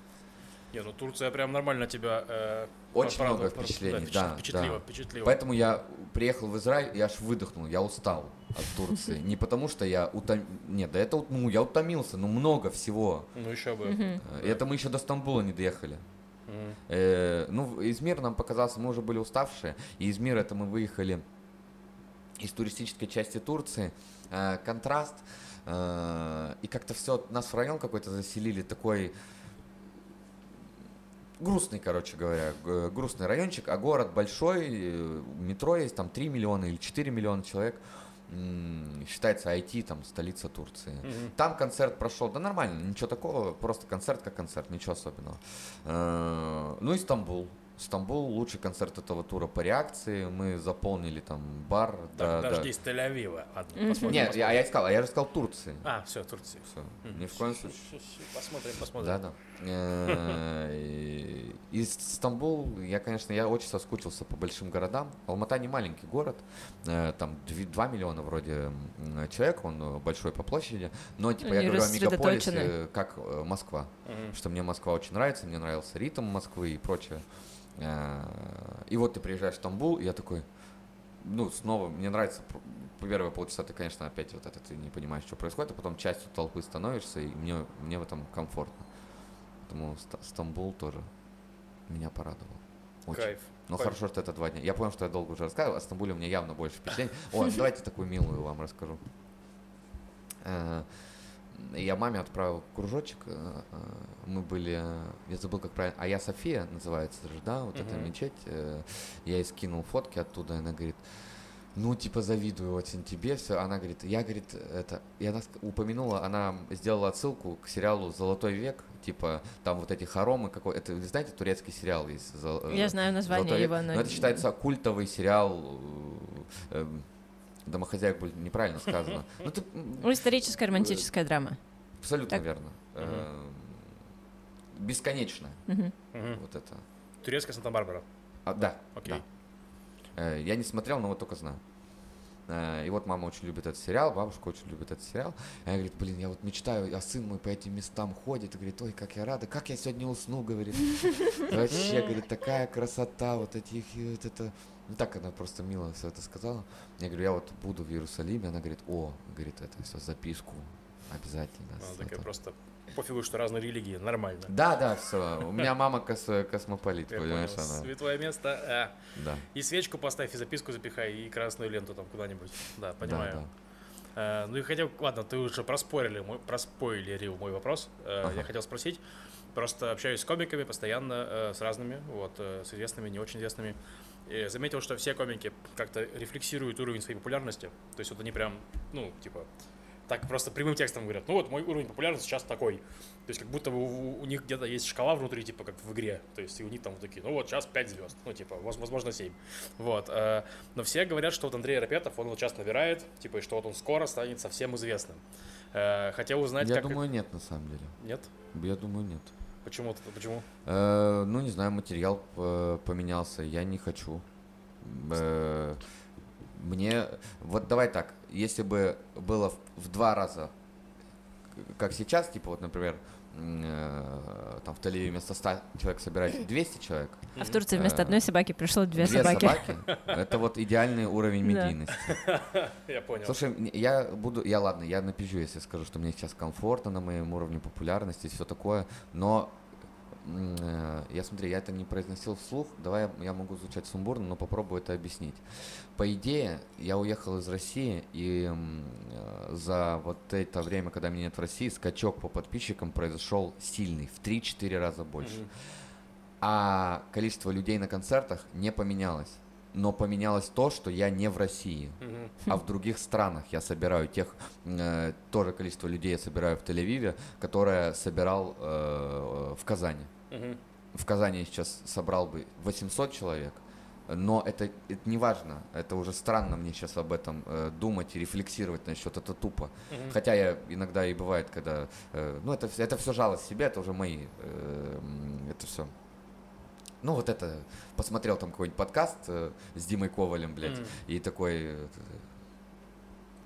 Не, ну Турция прям нормально тебя... э, Очень порадовала, много впечатлений, впечат- да, Впечатлило, да. впечатлило. Поэтому я приехал в Израиль, я аж выдохнул, я устал от Турции. Не потому что я утом... Нет, да это, ну, я утомился, ну, много всего. Ну еще бы. Э, И это мы еще до Стамбула не доехали. Э, ну, Измир нам показался, мы уже были уставшие. И Измир это мы выехали из туристической части Турции. Э, контраст. э, и как-то все, нас в район какой-то заселили, такой грустный, короче говоря, грустный райончик, а город большой, э, метро есть, там 3 миллиона или 4 миллиона человек. считается IT, там, столица Турции. Мгм. Там концерт прошел, да нормально, ничего такого, просто концерт как концерт, ничего особенного. Э, Ну и Стамбул. Стамбул лучший концерт этого тура по реакции. Мы заполнили там бар. Так, да, да. дождись Тель-Авива. Нет, я, я сказал, а я же сказал Турции. А, все, Турция. Всё, Мгм. Ни в коем случае. Посмотрим, посмотрим. Да, да. Э, и- Из Стамбул, я, конечно, я очень соскучился по большим городам. Алмата не маленький город, э, там 2 миллиона вроде человек, он э, большой по площади, но типа я говорю о мегаполисе, как Москва, что мне Москва очень нравится, мне нравился ритм Москвы и прочее. Э, И вот ты приезжаешь в Стамбул, и я такой, ну, снова, мне нравится, первые полчаса ты, конечно, опять вот это, ты не понимаешь, что происходит, а потом частью толпы становишься, и мне, мне в этом комфортно. Поэтому Ста- Стамбул тоже меня порадовал. Очень. Кайф. Ну хорошо, что это два дня. Я понял, что я долго уже рассказывал, о Стамбуле у меня явно больше впечатлений. О, давайте такую милую вам расскажу. Я маме отправил кружочек. э, э, Мы были, я забыл, как правильно, Ая София называется же, да, вот эта Мгм. мечеть. э, Я ей скинул фотки оттуда, и она говорит, ну, типа, завидую очень тебе все. Она говорит, я, говорит, это... И она упомянула, она сделала отсылку к сериалу «Золотой век», типа, там вот эти хоромы, какой... Это, вы знаете, турецкий сериал есть? Я знаю название его, но... Но это считается культовый сериал... Домохозяек будет неправильно сказано. Ну, ты, Ну, историческая романтическая драма. абсолютно Так. верно. Эм, Бесконечно. Мгм. Вот это. Турецкая Санта-Барбара. А, да. Окей. да. Э, Я не смотрел, но вот только знаю. Э, И вот мама очень любит этот сериал, бабушка очень любит этот сериал. И она говорит, блин, я вот мечтаю, а сын мой по этим местам ходит. И говорит, ой, как я рада, как я сегодня усну, говорит. Вообще, говорит, такая красота, вот этих, вот это... Ну так она просто мило все это сказала. Я говорю, я вот буду в Иерусалиме. Она говорит, о, говорит, это все записку обязательно. Она такая это». просто пофигу, что разные религии, нормально. Да, да, все. У меня мама кос- космополит, Я понимаешь, понял. она. Святое место. а. Да. И свечку поставь, и записку запихай, и красную ленту там куда-нибудь. Да, Да, понимаю. да. Э, ну и хотел, ладно, ты уже проспорили, мой, проспойлерил мой вопрос. Э, Ага. Я хотел спросить, просто общаюсь с комиками постоянно, э, с разными, вот, э, с известными, не очень известными. И заметил, что все комики как-то рефлексируют уровень своей популярности. То есть вот они прям, ну, типа, так просто прямым текстом говорят, ну вот мой уровень популярности сейчас такой. То есть как будто бы у, у них где-то есть шкала внутри, типа как в игре. То есть и у них там вот такие, ну вот сейчас 5 звезд, ну типа, воз- возможно 7. Вот. э, Но все говорят, что вот Андрей Рапетов, он вот сейчас набирает, типа, и что вот он скоро станет совсем известным. Э, Хотел узнать, Я как... думаю, нет, на самом деле. Нет? Я думаю, нет. Почему? Почему? Э, ну, не знаю, материал э, поменялся, я не хочу. Э, мне, вот давай так, если бы было в, в два раза, как сейчас, типа вот, например, э, там в Тель-Авиве вместо 100 человек собирать 200 человек, А в Турции вместо Э, одной собаки пришло две, две собаки. собаки, это вот идеальный уровень медийности. Я понял. Слушай, я буду, я ладно, я напишу, если скажу, что мне сейчас комфортно на моем уровне популярности и все такое, но я смотри, я это не произносил вслух, давай я, я могу звучать сумбурно, но попробую это объяснить. По идее, я уехал из России, и э, за вот это время, когда меня нет в России, скачок по подписчикам произошел сильный, в 3-4 раза больше. А количество людей на концертах не поменялось. Но поменялось то, что я не в России Мгм. а в других странах я собираю тех, э, тоже количество людей я собираю в Тель-Авиве, которое собирал э, в Казани. В Казани сейчас собрал бы 800 человек, но это, это не важно, это уже странно мне сейчас об этом э, думать и рефлексировать насчет, это тупо. Мгм. Хотя я иногда и бывает, когда, э, ну это, это все жалость себе, это уже мои, э, это все. Ну вот это, посмотрел там какой-нибудь подкаст э, с Димой Ковалем, блядь, Мгм. и такой,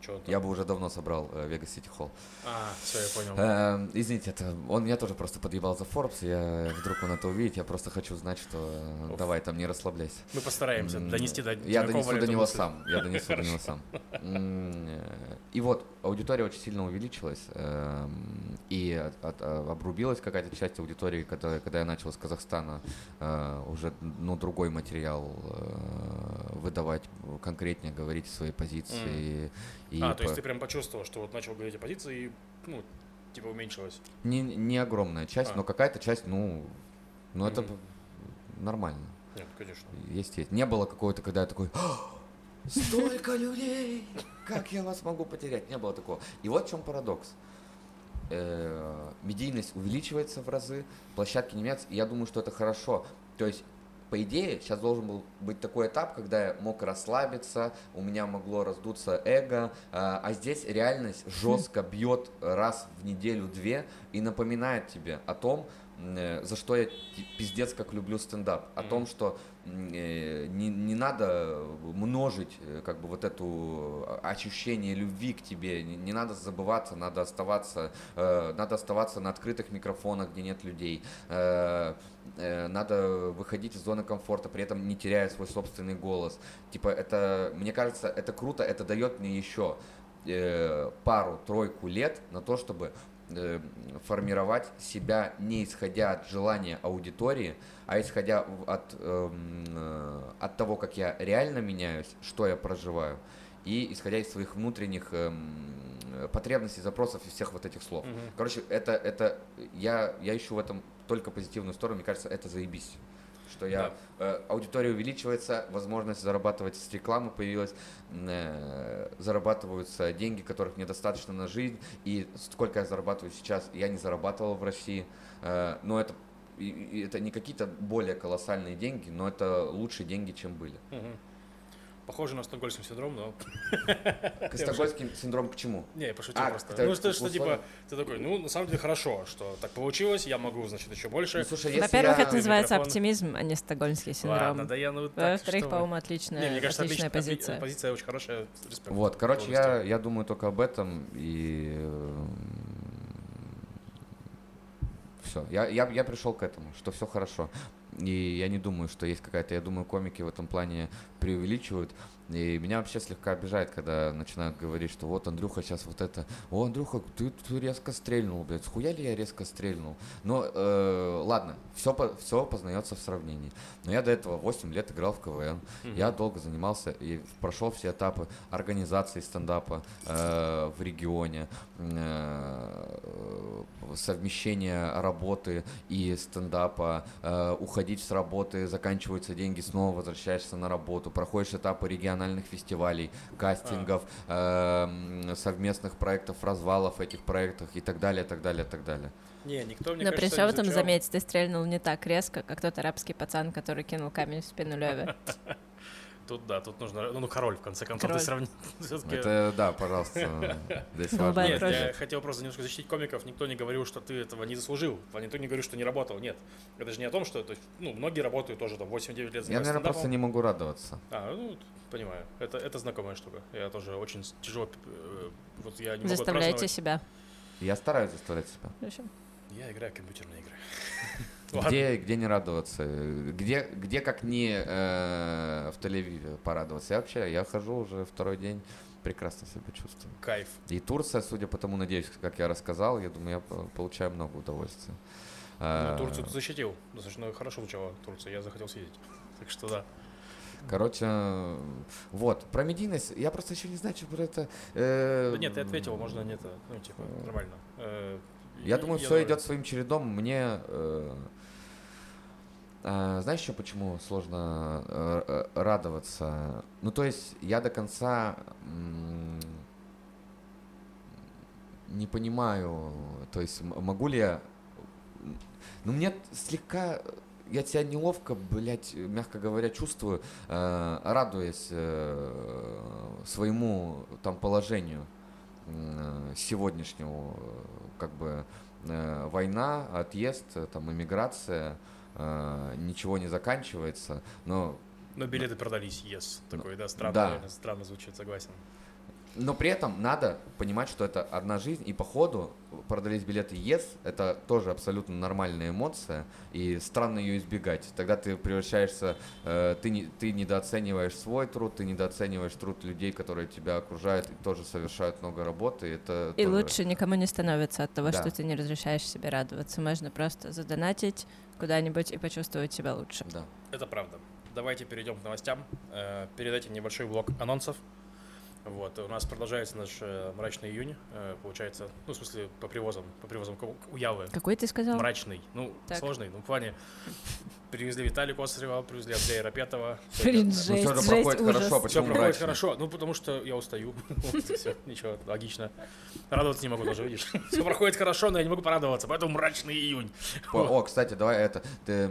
э, там? я бы уже давно собрал э, Vegas City Hall. А, все, я понял. Эм, извините, это он меня тоже просто подъебал за Forbes. Я вдруг он это увидит. Я просто хочу знать, что э, Уф. давай там не расслабляйся. Мы постараемся донести до Я донесу до него мысль. сам. Я донесу до него сам. Э, И вот аудитория очень сильно увеличилась. эм, И обрубилась какая-то часть аудитории, когда, когда я начал с Казахстана э, уже ну, другой материал э, выдавать, конкретнее говорить свои позиции. И А, то по- есть ты прям почувствовал, что вот начал говорить о позиции и, ну, типа уменьшилось. Не, не огромная часть, А. но какая-то часть, ну, ну это Мгм. б- нормально. Нет, конечно. Есть, есть. Не было какого-то, когда я такой, «А, Столько людей! Как я вас могу потерять? Не было такого. И вот в чем парадокс. Э, медийность увеличивается в разы, площадки не меняются, и я думаю, что это хорошо. То есть по идее, сейчас должен был быть такой этап, когда я мог расслабиться, у меня могло раздуться эго, а, а здесь реальность жестко бьет раз в неделю-две и напоминает тебе о том, э, за что я пиздец как люблю стендап, о том, что э, не, не надо множить э, как бы вот эту ощущение любви к тебе, не, не надо забываться, надо оставаться, надо оставаться на открытых микрофонах, где нет людей, надо выходить из зоны комфорта, при этом не теряя свой собственный голос. Типа это, мне кажется, это круто, это дает мне еще пару-тройку лет на то, чтобы Э, формировать себя не исходя от желания аудитории, а исходя от, эм, э, от того, как я реально меняюсь, что я проживаю, и исходя из своих внутренних э, потребностей, запросов и всех вот этих слов. Угу. Короче, это, это я, я ищу в этом только позитивную сторону, мне кажется, это заебись что я да. э, аудитория увеличивается, возможность зарабатывать с рекламы появилась, э, зарабатываются деньги, которых недостаточно на жизнь, и сколько я зарабатываю сейчас, я не зарабатывал в России, э, но это и, это не какие-то более колоссальные деньги, но это лучшие деньги, чем были. Угу. Похоже на стокгольмский синдром, но... Стокгольмский синдром к чему? Не, я пошутил а, просто. Ну, что, что типа, ты такой, ну, на самом деле хорошо, что так получилось, я могу, значит, еще больше. Ну, Во-первых, это называется оптимизм, а не стокгольмский синдром. Ладно, да я, ну, Во-вторых, по-моему, отличная, не, мне кажется, отличная позиция. Позиция очень хорошая, респект. Вот, короче, я, я думаю только об этом, и все. Я, я, я пришел к этому, что все хорошо. И я не думаю, что есть какая-то, я думаю, комики в этом плане преувеличивают. И меня вообще слегка обижает, когда начинают говорить, что вот Андрюха сейчас вот это, о, Андрюха, ты, ты резко стрельнул, блядь, схуя ли я резко стрельнул? Но, э, ладно, все, все познается в сравнении. Но я до этого 8 лет играл в КВН, mm-hmm. я долго занимался и прошел все этапы организации стендапа э, в регионе, э, совмещения работы и стендапа, э, уходить с работы, заканчиваются деньги, снова возвращаешься на работу, проходишь этапы региональных фестивалей, кастингов, э, совместных проектов, развалов этих проектов и так далее, так далее, так далее. Не, никто, мне Но кажется, при всем этом заметь, ты стрельнул не так резко, как тот арабский пацан, который кинул камень в спину Леве. Тут да, тут нужно, ну, король, в конце концов, король. ты сравни... Это, да, пожалуйста, здесь важно. Нет, я хотел просто немножко защитить комиков, никто не говорил, что ты этого не заслужил, никто не говорил, что не работал, нет. Это же не о том, что, то есть, ну, многие работают тоже там 8-9 лет Я, наверное, просто не могу радоваться. А, ну, понимаю, это, это знакомая штука. Я тоже очень тяжело, э, вот я не могу Заставляйте себя. Я стараюсь заставлять себя. Я играю в компьютерные игры. Где, где не радоваться? Где, где как не э, в Тель-Авиве порадоваться? Я вообще, я хожу уже второй день, прекрасно себя чувствую. Кайф. И Турция, судя по тому, надеюсь, как я рассказал, я думаю, я получаю много удовольствия. Ну, э, Турцию ты защитил. Достаточно хорошо звучала Турция. Я захотел съездить. Так что да. Короче, вот, про медийность, я просто еще не знаю, что про это... Э, да нет, ты ответил, можно нет, ну, типа, нормально. Э, я думаю, все идет своим чередом. Мне э, а, знаешь еще почему сложно э, э, радоваться? Ну, то есть я до конца не понимаю, то есть могу ли я... Ну, мне слегка... Я себя неловко, блядь, мягко говоря, чувствую, э, радуясь своему там положению сегодняшнему, как бы, война, отъезд, там, иммиграция – э, ничего не заканчивается, но... Но билеты продались, yes, такой, да, странно, да. странно звучит, согласен. Но при этом надо понимать, что это одна жизнь, и по ходу продались билеты yes, это тоже абсолютно нормальная эмоция, и странно ее избегать. Тогда ты превращаешься, э, ты, не, ты недооцениваешь свой труд, ты недооцениваешь труд людей, которые тебя окружают и тоже совершают много работы. Это и тоже... лучше никому не становится от того, да. что ты не разрешаешь себе радоваться. Можно просто задонатить куда-нибудь и почувствовать себя лучше. Да. Это правда. Давайте перейдем к новостям. Э, перед этим небольшой блок анонсов. Вот, у нас продолжается наш э, мрачный июнь, э, получается, ну, в смысле, по привозам, по привозам ко- у Явы. Какой ты сказал? Мрачный, ну, Так. сложный, ну, в плане, привезли Виталия Косарева, привезли Андрея Рапетова. Блин, Ну, жесть, же жесть, проходит ужас. хорошо, Все почему проходит мрачно? хорошо, ну, потому что я устаю, все, ничего, логично. Радоваться не могу тоже, видишь. Все проходит хорошо, но я не могу порадоваться, поэтому мрачный июнь. О, о, кстати, давай это, ты...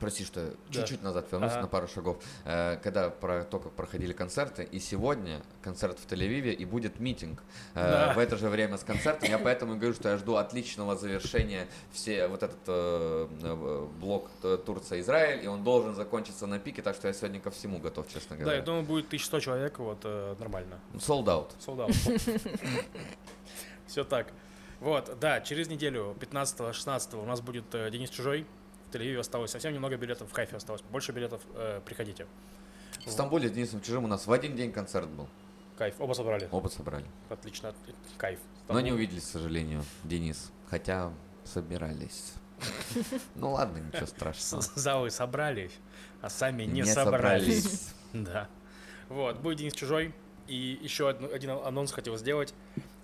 Прости, что Да. чуть-чуть назад вернулся Ага. на пару шагов. Э, когда про то, как проходили концерты, и сегодня концерт в Тель-Авиве, и будет митинг э, Да. в это же время с концертом. Я поэтому и говорю, что я жду отличного завершения все вот этот э, блок Турция-Израиль, и он должен закончиться на пике, так что я сегодня ко всему готов, честно Да, я говоря. думаю, будет 1100 человек, вот, нормально. Sold out. Солдат. Все так. Вот, да, через неделю, 15-16 у нас будет Денис Чужой. Тель-Авиве осталось совсем немного билетов, в Хайфе осталось больше билетов. э, приходите. В Стамбуле с Денисом Чужим у нас в один день концерт был. Кайф, оба собрали. Оба собрали. Отлично, кайф. Но не Стамбул. увиделись, к сожалению, Денис. Хотя собирались. Ну ладно, ничего страшного. Залы собрались, а сами не, собрались. собрались. Да. Вот, будет Денис Чужой. И еще один анонс хотел сделать.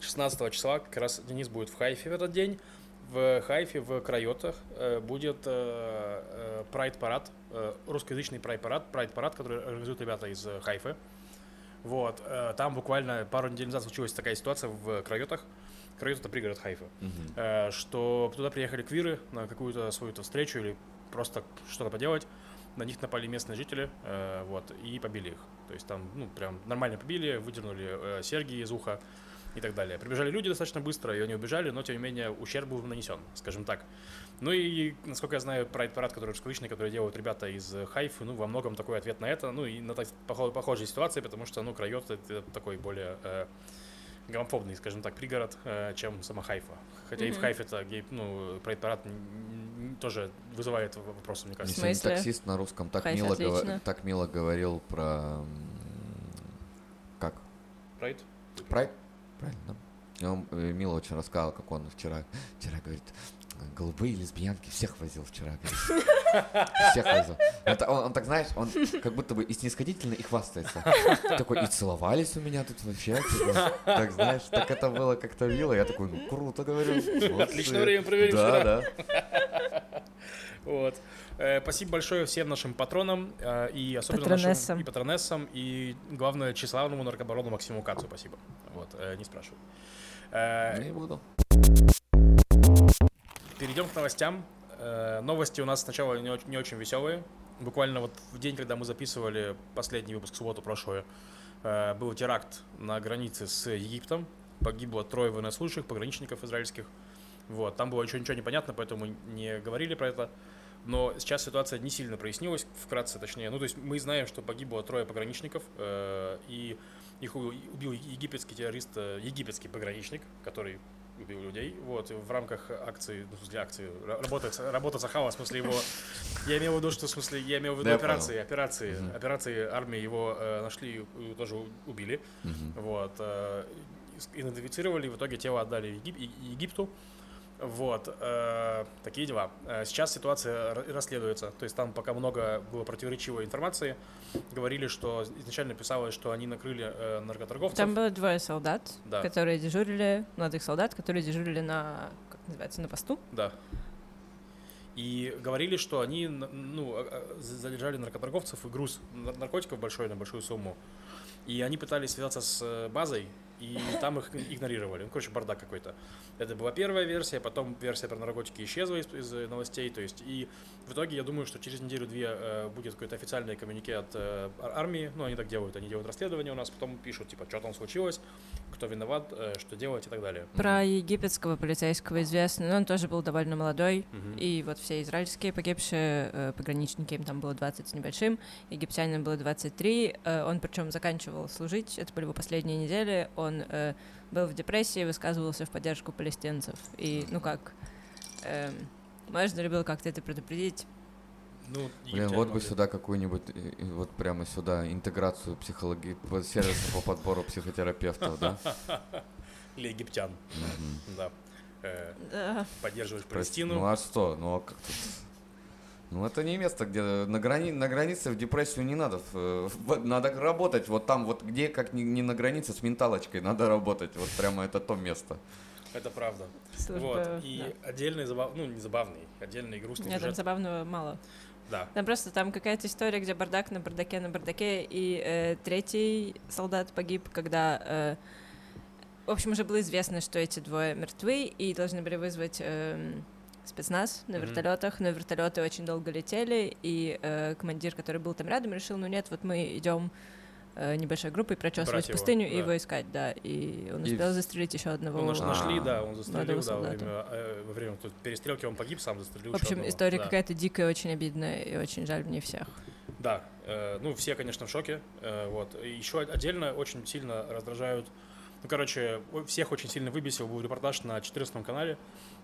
16 числа как раз Денис будет в Хайфе в этот день. В Хайфе, в Крайотах э, будет э, прайд-парад, э, русскоязычный прайд-парад, прайд-парад, который организуют ребята из Хайфы. Вот, там буквально пару недель назад случилась такая ситуация в Крайотах. Крайот — это пригород Хайфа. Э, что туда приехали квиры на какую-то свою -то встречу или просто что-то поделать. На них напали местные жители, вот, и побили их. То есть там, ну, прям нормально побили, выдернули серьги из уха и так далее. Прибежали люди достаточно быстро, и они убежали, но, тем не менее, ущерб был нанесен, скажем так. Ну и, насколько я знаю, прайд-парад, который русскоязычный, который делают ребята из Хайфы, ну, во многом такой ответ на это, ну, и на так, похо- похожей ситуации, потому что, ну, Крайот — это такой более э, гомофобный, скажем так, пригород, э, чем сама Хайфа. Хотя и в. Хайфе это гей, ну, прайд-парад тоже вызывает вопросы, мне кажется. смысле? таксист на русском так Хайф мило, отлично. так мило говорил про... Как? Прайд? Прайд? Правильно, да? И он э, мило очень рассказал, как он вчера, вчера говорит, голубые лесбиянки всех возил вчера. говорит. Всех возил. Он, та- он- он так, знаешь, он как будто бы и снисходительно, и хвастается. Такой, и целовались у меня тут вообще. типа. Так, знаешь, так это было как-то мило. Я такой, ну, круто, говорю. молодцы». Отличное время провели Да, вчера. да. Вот. Э, Спасибо большое всем нашим патронам э, и особенно Патронессам. нашим и патронессам, и, главное, тщеславному наркобарону Максиму Кацу. Спасибо. Вот, э, не спрашивай. Не буду. Перейдем к новостям. Новости у нас сначала не очень, веселые. Буквально вот в день, когда мы записывали последний выпуск, в субботу прошлую, был теракт на границе с Египтом. Погибло трое военнослужащих, пограничников израильских. Вот, там было еще ничего не понятно, поэтому не говорили про это. Но сейчас ситуация не сильно прояснилась, вкратце точнее. Ну, то есть мы знаем, что погибло трое пограничников, э, и их убил египетский террорист, э, египетский пограничник, который убил людей. Вот, в рамках акции, ну, в смысле акции, ра- работа, работа Сахава, в смысле его... Я имел в виду, что в смысле, я имел в виду Да, операции, операции, операции армии его э, нашли и тоже убили. Вот. э, Идентифицировали, в итоге тело отдали Егип- Египту. Вот. э, Такие дела. Э, Сейчас ситуация ра- расследуется. То есть там пока много было противоречивой информации. Говорили, что изначально писалось, что они накрыли э, наркоторговцев. Там было двое солдат, Да. которые дежурили, молодых солдат, которые дежурили на, как называется, на посту. Да. И говорили, что они ну, а, задержали наркоторговцев и груз нар- наркотиков большой на большую сумму. И они пытались связаться с э, базой, и там их игнорировали. Ну, короче, бардак какой-то. Это была первая версия, потом версия про наркотики исчезла из, из, новостей. То есть, и в итоге я думаю, что через неделю-две э, будет какое-то официальное коммюнике от э, ар- армии. Ну, они так делают, они делают расследование у нас, потом пишут, типа, что там случилось, кто виноват, э, что делать и так далее. Про египетского полицейского известно, но он тоже был довольно молодой. Мгм. И вот все израильские погибшие э, пограничники, им там было 20 с небольшим, египтянам было 23. Э, он причем заканчивал служить, это были его последние недели. Он э, был в депрессии, высказывался в поддержку палестинцев. И, ну как, эм, можно ли было как-то это предупредить? Ну, Блин, вот бы сюда какую-нибудь, э, э, вот прямо сюда, интеграцию психологии, по- сервиса по подбору психотерапевтов, да? Или египтян, да. Э, поддерживаешь Палестину. Ну а что? Ну а как тут? Ну, это не место, где на, грани... на границе в депрессию не надо. Надо работать вот там, вот где, как не, не на границе, с менталочкой надо работать. Вот прямо это то место. Это правда. Служба, вот. И да. отдельный забав... ну не забавный, отдельный грустный Нет, там сюжет. забавного мало. Да. Там просто там какая-то история, где бардак на бардаке на бардаке, и э, третий солдат погиб, когда... э, в общем, уже было известно, что эти двое мертвы, и должны были вызвать эм, спецназ на вертолетах, но вертолеты очень долго летели, и э, командир, который был там рядом, решил, ну нет, вот мы идем э, небольшой группой прочесывать Брать его, пустыню и да. его искать, да. И он И успел в- застрелить еще одного. Ну, наш- А. нашли, да, он застрелил, да, во время, э, во время перестрелки он погиб, сам застрелил В общем, одного. история Да. какая-то дикая, очень обидная, и очень жаль мне всех. Да, э, ну все, конечно, в шоке. э, вот. И еще отдельно очень сильно раздражают. Ну, короче, всех очень сильно выбесил был репортаж на 14 канале.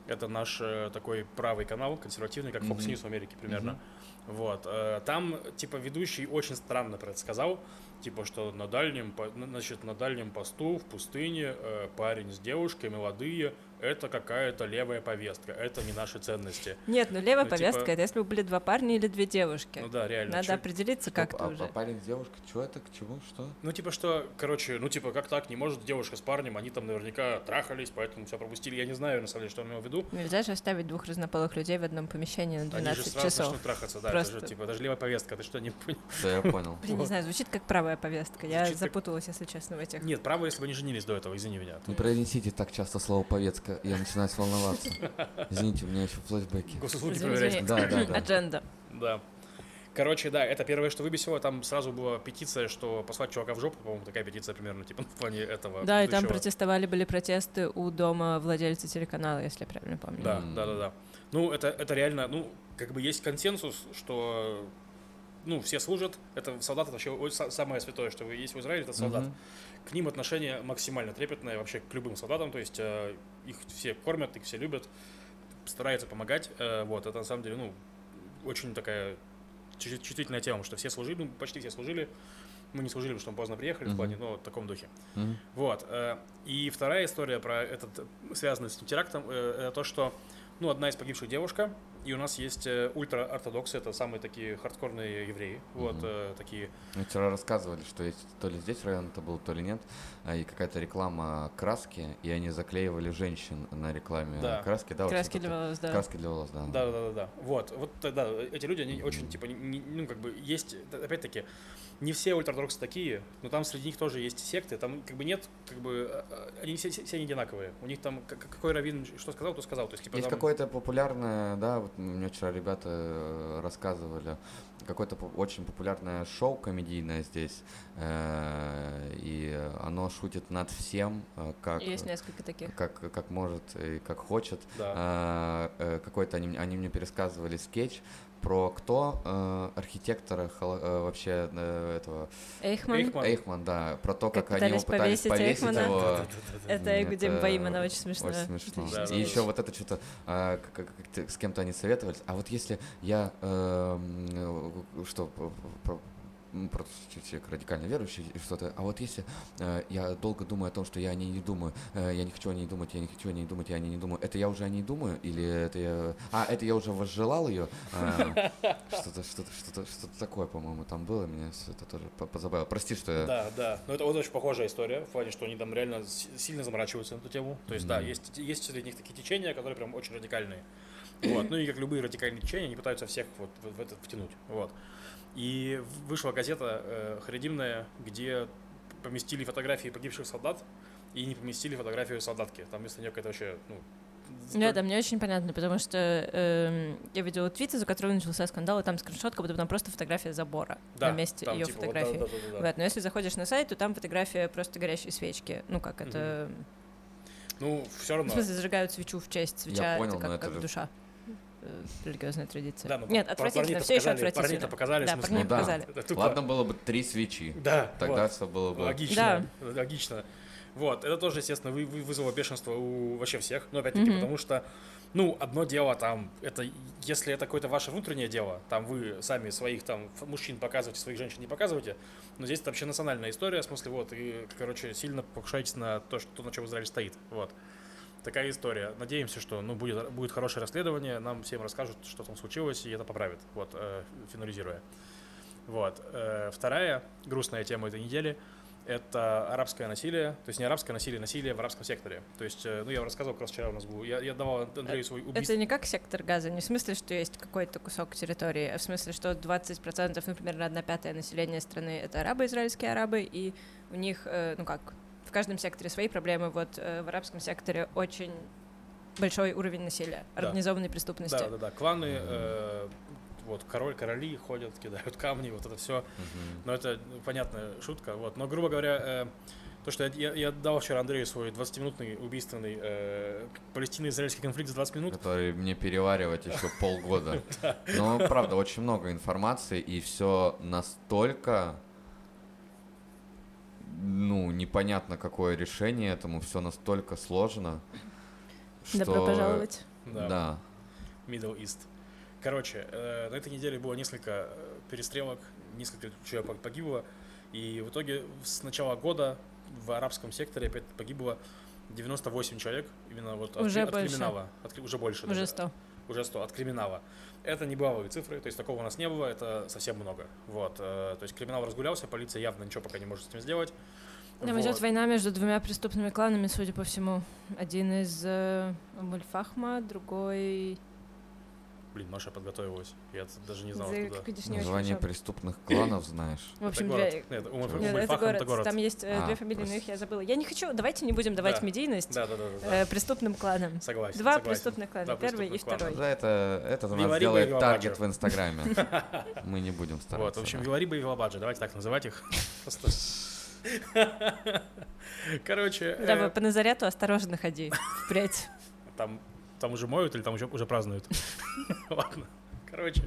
Это наш э, такой правый канал, консервативный, как Fox. News в Америке примерно. Вот. э, там, типа, ведущий очень странно про это сказал. Типа, что на дальнем, значит, на дальнем посту в пустыне э, парень с девушкой, молодые, это какая-то левая повестка, это не наши ценности. Нет, ну левая Ну, повестка, типа- это если бы были два парня или две девушки. Ну да, реально. Надо чё- определиться как-то а, уже. а парень с девушкой, что это, к чему, что? Ну, типа, что, короче, ну, типа, как так, не может девушка с парнем, они там наверняка трахались, поэтому все пропустили. Я не знаю, на самом деле, что он имел в виду. Нельзя же оставить двух разнополых людей в одном помещении на Они же 12 сразу часов. начнут трахаться, да, это Просто. же, типа, даже левая повестка, ты что, не понял? Да, я понял. Блин, не знаю, звучит как правая повестка. Я запуталась, если честно, в этих. Нет, право, если бы они женились до этого, извини меня. Не произнесите так часто слово «повестка», я начинаю волноваться. Извините, у меня еще флешбеки. Госуслуги проверять. Да, да, да. Адженда. Да. Короче, да, это первое, что выбесило. Там сразу была петиция, что послать чувака в жопу, по-моему, такая петиция примерно, типа, в плане этого. Да, и там протестовали, были протесты у дома владельца телеканала, если я правильно помню. Да, да, да, да. Ну, это, это реально, ну, как бы есть консенсус, что, ну, все служат. Это солдат, это вообще самое святое, что есть в Израиле, это солдат. Мгм. К ним отношение максимально трепетное, вообще к любым солдатам, то есть э, их все кормят, их все любят, стараются помогать. э, вот, это на самом деле, ну, очень такая чу- чувствительная тема, что все служили, ну, почти все служили. Мы не служили, потому что мы поздно приехали, в Мгм. плане, ну, в таком духе. Мгм. Вот. э, И вторая история про этот, связанную с этим терактом, э, это то, что, ну, одна из погибших девушка, и у нас есть э, ультра-ортодоксы, это самые такие хардкорные евреи, вот, Мгм. э, такие, Мне вчера рассказывали, что есть то ли здесь район это был, то ли нет, а, и какая-то реклама краски, и они заклеивали женщин на рекламе Да. краски, да, вот Краски для волос, да. Краски для волос, да. Да, да, да, да. Вот, вот тогда эти люди, они очень, типа, не- ну, как бы, есть, опять-таки, не все ультраортодоксы такие, но там среди них тоже есть секты, там, как бы, нет, как бы, а, а, они все, все, все не одинаковые. У них там, как- какой раввин что сказал, то сказал. То есть, типа, Есть там- какое-то популярное, да, вот мне вчера ребята э, рассказывали, какое-то по- очень популярное шоу комедийное здесь, э, и оно шутит над всем, э, как, Есть несколько таких. как, как может и как хочет. Да. А, э, какой-то они, они мне пересказывали скетч про кто э, архитектора холо- э, вообще э, этого Эйхман. Эйхман. Эйхман, да, про то, Как как, они его пытались повесить повесить Эйхмана. его. Это М, Эгудим Баимана, очень смешно. Очень смешно. Да, да, и да. еще вот это что-то, а, как- с кем-то они советовались. А вот если я, эм, э, что, просто человек радикально верующий и что-то, а вот если э, я долго думаю о том, что я о ней не думаю, э, я не хочу о ней думать, я не хочу о ней думать, я о ней не думаю, это я уже о ней думаю или это я... А, это я уже возжелал ее? Что-то, что-то, что-то, что-то такое, по-моему, там было, меня это тоже по- позабавило. Прости, что я... Да, да. Но это вот очень похожая история, в плане, что они там реально сильно заморачиваются на эту тему. То есть, да, есть среди них такие течения, которые прям очень радикальные. Вот. Ну и как любые радикальные течения, они пытаются всех вот в, в это втянуть. Вот. И в- вышла газета э, харидимная, где поместили фотографии погибших солдат и не поместили фотографию солдатки. Там вместо нее какая-то вообще, ну... Да, да, мне очень понятно, потому что эм, я видела твит, из-за которого начался скандал, и там скриншотка, потом там просто фотография забора да, на месте там ее типа вот фотографии. да, да, да, да, да. Вот, но если заходишь на сайт, то там фотография просто горящей свечки. Ну как это... Ну, все В равно. смысле, зажигают свечу в честь. Свеча понял, это но как, это как же- душа. Религиозная традиция. Да, ну, Нет, отвратительно, все еще показали- отвратительно. Парней-то показали, в Да, смысле. парней Ну да. показали. Это тупо- Ладно было бы три свечи. Да, Тогда вот. все было бы... Логично. Логично. Вот, это тоже, естественно, вы- вы- вызвало бешенство у вообще всех. Но опять-таки, Мгм. потому что, ну, одно дело там, это если это какое-то ваше внутреннее дело, там вы сами своих там мужчин показываете, своих женщин не показываете. Но здесь это вообще национальная история, в смысле, вот, и, короче, сильно покушаетесь на то, что, на чем Израиль стоит. Вот. Такая история. Надеемся, что ну, будет, будет хорошее расследование, нам всем расскажут, что там случилось, и это поправит, вот, э, финализируя. Вот. Э, вторая грустная тема этой недели – это арабское насилие, то есть не арабское насилие, насилие в арабском секторе. То есть, э, ну, я рассказывал как раз вчера у нас был, я, я давал Андрею свой убийство. Это не как сектор газа, не в смысле, что есть какой-то кусок территории, а в смысле, что 20%, ну, примерно одна пятая населения страны — это арабы, израильские арабы, и у них, э, ну как, каждом секторе свои проблемы. Вот э, в арабском секторе очень большой уровень насилия, Да. организованной преступности. Да, да, да. Кланы, э, вот король, короли ходят, кидают камни, вот это все. Но это ну, понятная шутка. Вот. Но, грубо говоря, э, то, что я, я, я дал вчера Андрею свой 20-минутный убийственный э, палестино-израильский конфликт за 20 минут. Который мне переваривать еще полгода. Но, правда, очень много информации, и все настолько, ну, непонятно, какое решение этому, все настолько сложно, что... Добро пожаловать. Да. Middle East. Короче, э, на этой неделе было несколько э, перестрелок, несколько человек пог- погибло, и в итоге с начала года в арабском секторе опять погибло 98 человек, именно вот от, Уже от больше. криминала. От уже больше. Уже даже. 100. Уже 100 от криминала. Это не бывалые цифры, то есть такого у нас не было, это совсем много. Вот, э, то есть криминал разгулялся, полиция явно ничего пока не может с этим сделать. Там Вот. идет война между двумя преступными кланами, судя по всему. Один из э, Мульфахма, другой... Блин, Маша подготовилась. Я даже не знал, откуда. Название преступных кланов знаешь. В общем, это город. две... Нет, это город. Там есть э, А, две фамилии, но их я забыла. Я не хочу, давайте не будем давать Да. медийность Да, да, да, да. да. э, преступным кланам. Согласен. Два преступных клана, первый и второй. За это, это за нас делает таргет в Инстаграме. Мы не будем стараться. Вот, в общем, да. Вилариба и Вилабаджи, давайте так называть их. Просто. Короче, Да, э, по Назарету осторожно ходи впредь. там, там уже моют или там уже, уже празднуют? Ладно. Короче,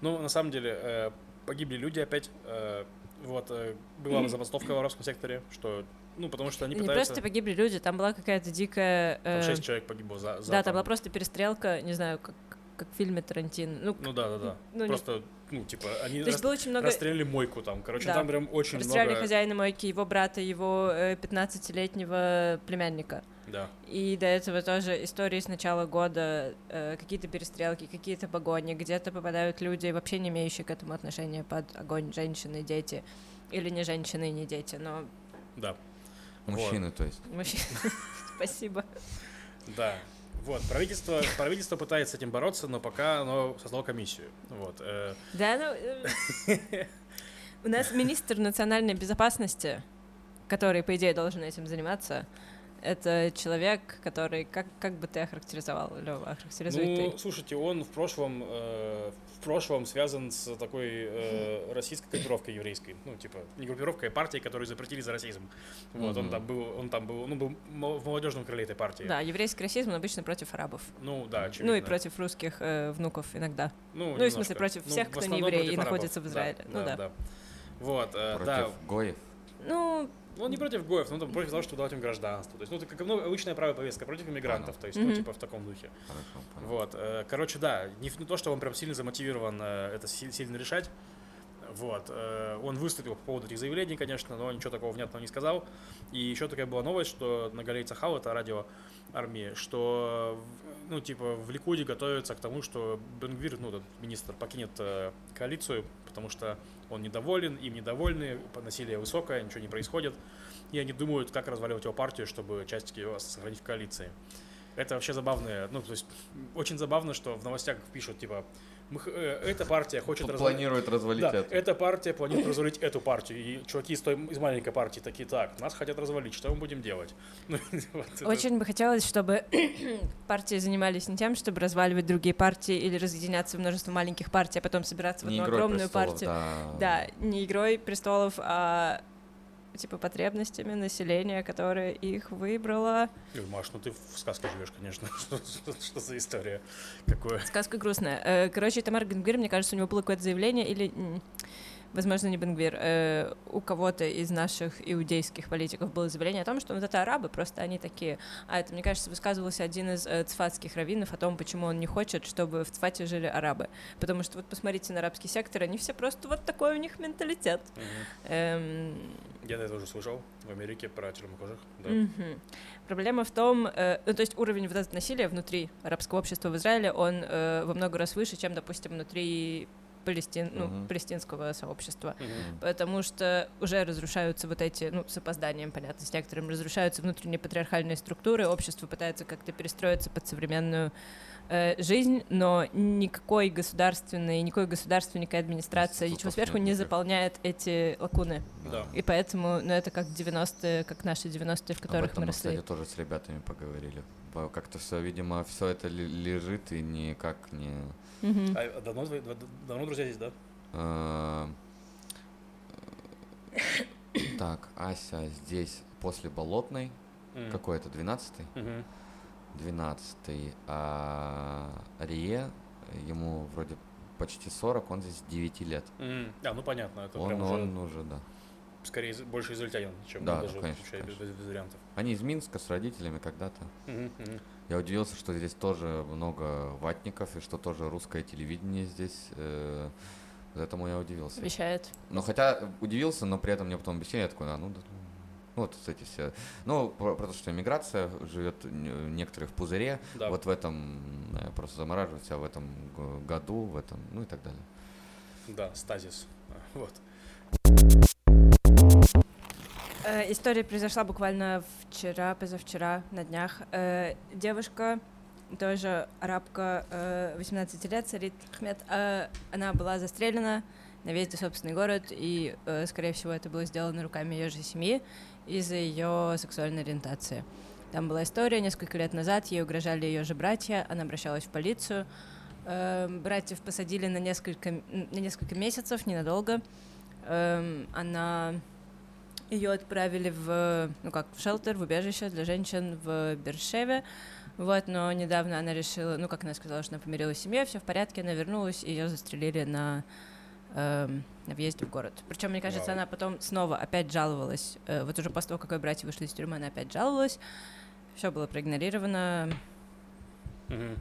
ну, на самом деле, э, погибли люди опять. э, Вот, э, была забастовка в арабском секторе, что, ну, потому что они Не пытаются... просто погибли люди, там была какая-то дикая... Там шесть человек погибло за... за Да, там была просто перестрелка, не знаю, как как в фильме Тарантино. Ну, Ну да, да, да. Ну, не- Просто, ну, типа, они то рас- было очень много... расстреляли мойку там. Короче, Да. там прям очень Расстреляли много... хозяина мойки, его брата, его э, 15-летнего племянника. Да. И до этого тоже истории с начала года, э, какие-то перестрелки, какие-то погони, где-то попадают люди, вообще не имеющие к этому отношения под огонь женщины, дети. Или не женщины не дети, но Да. Мужчины, то есть. мужчины. Спасибо. Да. Вот, правительство, правительство пытается с этим бороться, но пока оно создало комиссию. Вот. э, Да, ну... э, У нас министр национальной безопасности, который, по идее, должен этим заниматься, это человек, который... Как, как бы ты охарактеризовал, Лёва? Охарактеризуй ну, ты. слушайте, он в прошлом, э, в прошлом связан с такой э, российской группировкой еврейской. Ну, типа, не группировкой, а партией, которую запретили за расизм. Вот, он Мгм. там был, он там был, ну, был в молодежном крыле этой партии. Да, еврейский расизм он обычно против арабов. Ну, да, очевидно. Ну и против русских э, внуков иногда. Ну, ну, в немножко. смысле, против Ну, всех, в кто не еврей и арабов. находится в Израиле. Да, Ну да. Вот, э, да, Против Гоев. Ну, Ну, не против Гоев, но там против того, что дать им гражданство. То есть, ну, это как ну, обычная правая повестка против иммигрантов, то есть, ну, типа в таком духе. Хорошо. Вот, э, короче, да, не, не то, что он прям сильно замотивирован э, это си- сильно решать. Вот, э, он выступил по поводу этих заявлений, конечно, но ничего такого внятного не сказал. И еще такая была новость, что на Галей Цахал, это радио армии, что, ну, типа, в Ликуде готовятся к тому, что Бенгвир, ну, этот министр, покинет э, коалицию, потому что он недоволен, им недовольны, насилие высокое, ничего не происходит. И они думают, как разваливать его партию, чтобы часть его сохранить в коалиции. Это вообще забавно. Ну, то есть, очень забавно, что в новостях пишут, типа, мы э, эта партия хочет развалить... Планирует развалить Да, это. эта партия планирует развалить эту партию. И чуваки из, той, из маленькой партии такие, так, нас хотят развалить, что мы будем делать? Ну, вот это- очень бы хотелось, чтобы партии занимались не тем, чтобы разваливать другие партии или разъединяться в множество маленьких партий, а потом собираться в одну огромную престолов, партию. да. Да, не игрой престолов, а типа потребностями населения, которое их выбрало. Ой, Маш, ну ты в сказке живешь, конечно. Что, что- что за история? Какое? Сказка грустная. Э, Короче, Тамар Генгвир, мне кажется, у него было какое-то заявление или возможно, не Бенгвир, э, у кого-то из наших иудейских политиков было заявление о том, что вот это арабы, просто они такие. А это, мне кажется, высказывался один из э, цфатских раввинов о том, почему он не хочет, чтобы в Цфате жили арабы. Потому что вот посмотрите на арабский сектор, они все просто вот такой у них менталитет. Эм, Я это уже слышал в Америке про чернокожих. Да. Мгм. Проблема в том, э, ну, то есть уровень вот насилия внутри арабского общества в Израиле, он э, во много раз выше, чем, допустим, внутри палестин, ну, Мгм. палестинского сообщества. Мгм. Потому что уже разрушаются вот эти, ну, с опозданием, понятно, с некоторым, разрушаются внутренние патриархальные структуры, общество пытается как-то перестроиться под современную э, жизнь, но никакой государственной, никакой государственной, никакой администрация, ничего сверху не заполняет эти лакуны. Да. И поэтому, ну, это как 90-е, как наши 90-е, в Об которых этом мы мы, росли. кстати, тоже с ребятами поговорили. По- Как-то все, видимо, все это лежит и никак не... Мгм. А давно, давно друзья здесь, да? э, Так, Ася здесь после Болотной. Какой это, 12-й? Мгм. 12-й. А Рие, ему вроде почти 40, он здесь 9 лет. М. А, ну понятно, это Он, прям уже он уже, да. скорее больше израильтянин, чем Да, даже да, конечно, вообще без, конечно. без вариантов. Они из Минска с родителями когда-то. Мгм. Я удивился, что здесь тоже много ватников и что тоже русское телевидение здесь. э, вот этому я удивился. Вещает. Ну, хотя удивился, но при этом мне потом объяснили, я такой, а, ну, да, ну, вот эти все. Ну, про, про то, что миграция живет некоторые в пузыре, Да. вот в этом э, просто замораживать себя в этом году, в этом, ну и так далее. Да, стазис. А, Вот. Э, История произошла буквально вчера, позавчера, на днях. Э, Девушка, тоже арабка, э, 18 лет, Сарит Ахмед, э, она была застрелена на весь собственный город, и, э, скорее всего, это было сделано руками ее же семьи из-за ее сексуальной ориентации. Там была история, несколько лет назад ей угрожали ее же братья, она обращалась в полицию. Э, Братьев посадили на несколько, на несколько месяцев, ненадолго. Эм, Она ее отправили в, ну как, в шелтер, в убежище для женщин в Бершеве. Вот, но недавно она решила, ну, как она сказала, что она помирилась с семьей, все в порядке, она вернулась, и ее застрелили на, эм, на въезде в город. Причем, мне кажется, Вау. она потом снова опять жаловалась. Э, вот уже после того, как ее братья вышли из тюрьмы, она опять жаловалась. Все было проигнорировано. Мгм.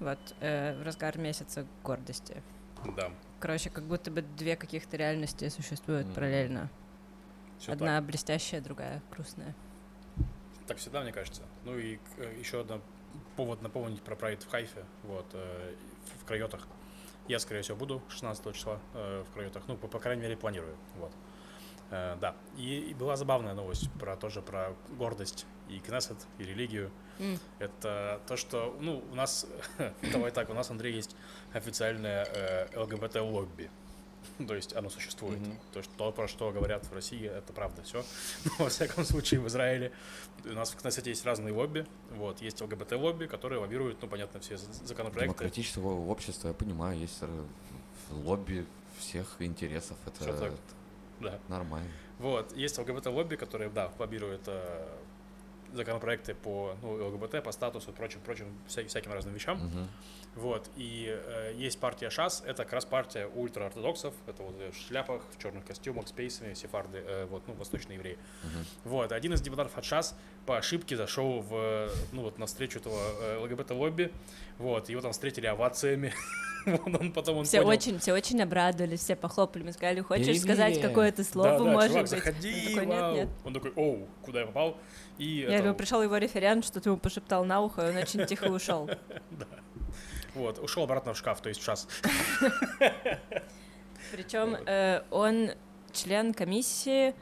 Вот, э, в разгар месяца гордости. Да. Короче, как будто бы две каких-то реальности существуют Мгм. параллельно. Всё Одна блестящая, другая грустная. Так. так всегда, мне кажется. Ну и еще один повод напомнить про прайд в Хайфе, вот, э, в, Крайотах. Я, скорее всего, буду 16 числа э, в Крайотах. Ну, по, по крайней мере, планирую. Вот. Э, да. И, и была забавная новость про тоже про гордость и Кнессет, и религию. М. Это то, что, ну, у нас, давай так, у нас, Андрей, есть официальное э, ЛГБТ-лобби. То есть оно существует. Мгм. То, есть то, про что говорят в России, это правда все. Но, во всяком случае, в Израиле у нас в Кнессете есть разные лобби. Вот, есть ЛГБТ-лобби, которые лоббируют, ну, понятно, все законопроекты. Демократического общества, я понимаю, есть лобби всех интересов, это так. Да. нормально. Вот, есть ЛГБТ-лобби, которые, да, лоббируют э, законопроекты по ну, ЛГБТ, по статусу и прочим, прочим, вся- всяким разным вещам. Мгм. Вот, и э, есть партия ШАС, это как раз партия ультраортодоксов, это вот в шляпах, в черных костюмах, с пейсами, сефарды, э, вот, ну, восточные евреи. Мгм. Вот, один из депутатов от ШАС по ошибке зашел в, э, ну, вот, на встречу этого э, ЛГБТ-лобби, вот, его там встретили овациями, Вот он потом он Все понял, очень, все очень обрадовались, все похлопали, мы сказали, хочешь Перемирие. сказать какое-то слово, да, да, может чувак, быть. заходи, Он такой, нет, вау». нет. Он такой, оу, куда я попал? И Я это- говорю, пришел его референт, что-то ему пошептал на ухо, и он очень тихо ушел. вот, ушел обратно в шкаф, то есть в ШАС. Причем э, он член комиссии,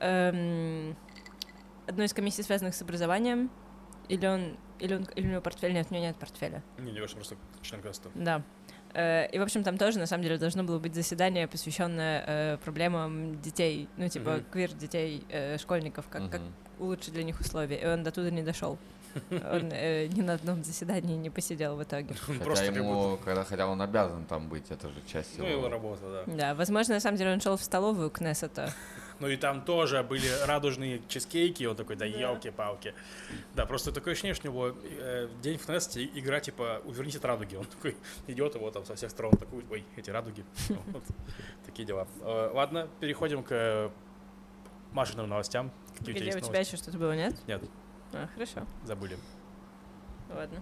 эм, одной из комиссий, связанных с образованием, или он, или он, или у него портфель, нет, у него нет портфеля. Не, не, просто член каста. Да. Э, И, в общем, там тоже, на самом деле, должно было быть заседание, посвященное э, проблемам детей, ну, типа, квир-детей, э, школьников, как, как Мгм. улучшить для них условия. И он до туда не дошел. Он э, ни на одном заседании не посидел в итоге. Он Хотя просто ему, когда, хотя он обязан там быть, это же часть Ну, его. его работа, да. Да, возможно, на самом деле он шел в столовую Кнессета, Ну и там тоже были радужные чизкейки, он такой, да елки-палки. Да, просто такое ощущение, что у него э, день в ФНС игра типа «Увернись от радуги». Он такой идет его там со всех сторон, такой, ой, эти радуги. Вот, такие дела. Э, ладно, переходим к Машиным новостям. Какие Где у тебя у тебя еще что-то было, нет? Нет, А, хорошо. забыли. Ладно.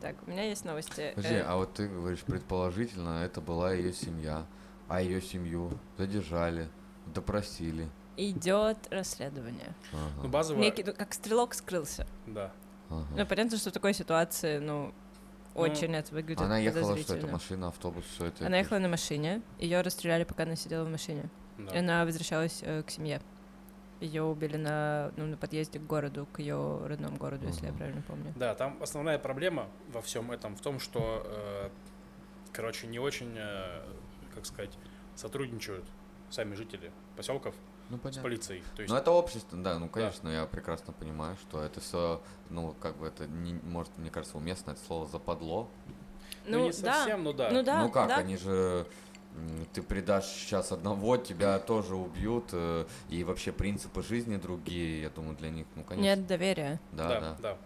Так, у меня есть новости. Подожди, Э, а вот ты говоришь, предположительно, это была ее семья, а ее семью задержали, допросили. Идет расследование. Ну, Ага, базово, Некий, ну, как стрелок скрылся. да. ага. Ну, понятно, что в такой ситуации, ну, очень это выглядит Она ехала, что это машина, автобус, все это. Она ехала на машине, ее расстреляли, пока она сидела в машине. да. И она возвращалась э, к семье. Ее убили на, ну, на подъезде к городу, к ее родному городу, если я правильно помню. Да, там основная проблема во всем этом в том, что, э, короче, не очень, э, как сказать, сотрудничают сами жители поселков Ну, с полицией. То есть, Ну, это общество, да, ну, конечно, я прекрасно понимаю, что это все, ну, как бы это, не, может, мне кажется, уместно это слово западло. ну, не да, совсем, ну да. ну да, ну, как, да. они же, ты предашь сейчас одного, тебя тоже убьют, э, и вообще принципы жизни другие, я думаю, для них, ну, конечно. Нет доверия. Да, да, да. да.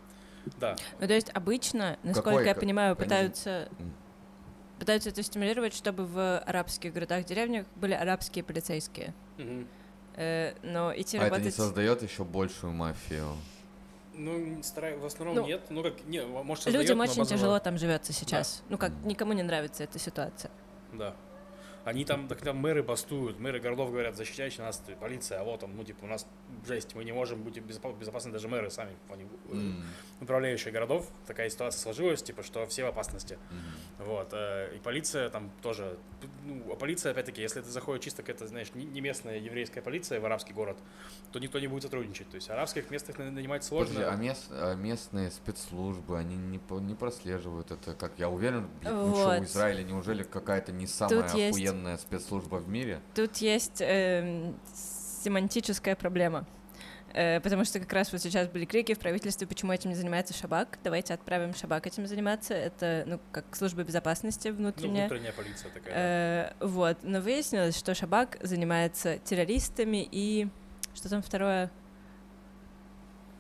Да, Ну, то есть обычно, насколько Какой я понимаю, они- пытаются пытаются это стимулировать, чтобы в арабских городах, деревнях были арабские полицейские. Мгм. Э, но идти А это не работать... создает еще большую мафию. Ну, стараюсь, в основном Ну, нет. Ну, как, не, может, Людям создаёт, но очень базово- тяжело там живется сейчас. Ну как, никому не нравится эта ситуация. Да. Они там, так там мэры бастуют, мэры городов говорят, защищайте нас, полиция, а вот он, ну, типа, у нас жесть, мы не можем быть безопа- безопасны, даже мэры сами, они, э, М, управляющие городов, такая ситуация сложилась, типа, что все в опасности. мгм. Вот, э, и полиция там тоже, ну, а полиция, опять-таки, если ты заходишь чисто какая-то, знаешь, не местная еврейская полиция в арабский город, то никто не будет сотрудничать. То есть арабских местных на- нанимать сложно. Подожди, а, мест- а местные спецслужбы, они не, по- не прослеживают это, как я уверен, блин, ну что, Вот. у Израиля неужели какая-то не самая Тут есть- охуенная спецслужба в мире? Тут есть эм, семантическая проблема. Э, потому что как раз вот сейчас были крики в правительстве, почему этим не занимается Шабак. Давайте отправим Шабак этим заниматься. Это, ну, как служба безопасности ну, внутренняя. внутренняя полиция такая. Э, вот. Но выяснилось, что Шабак занимается террористами и... Что там второе?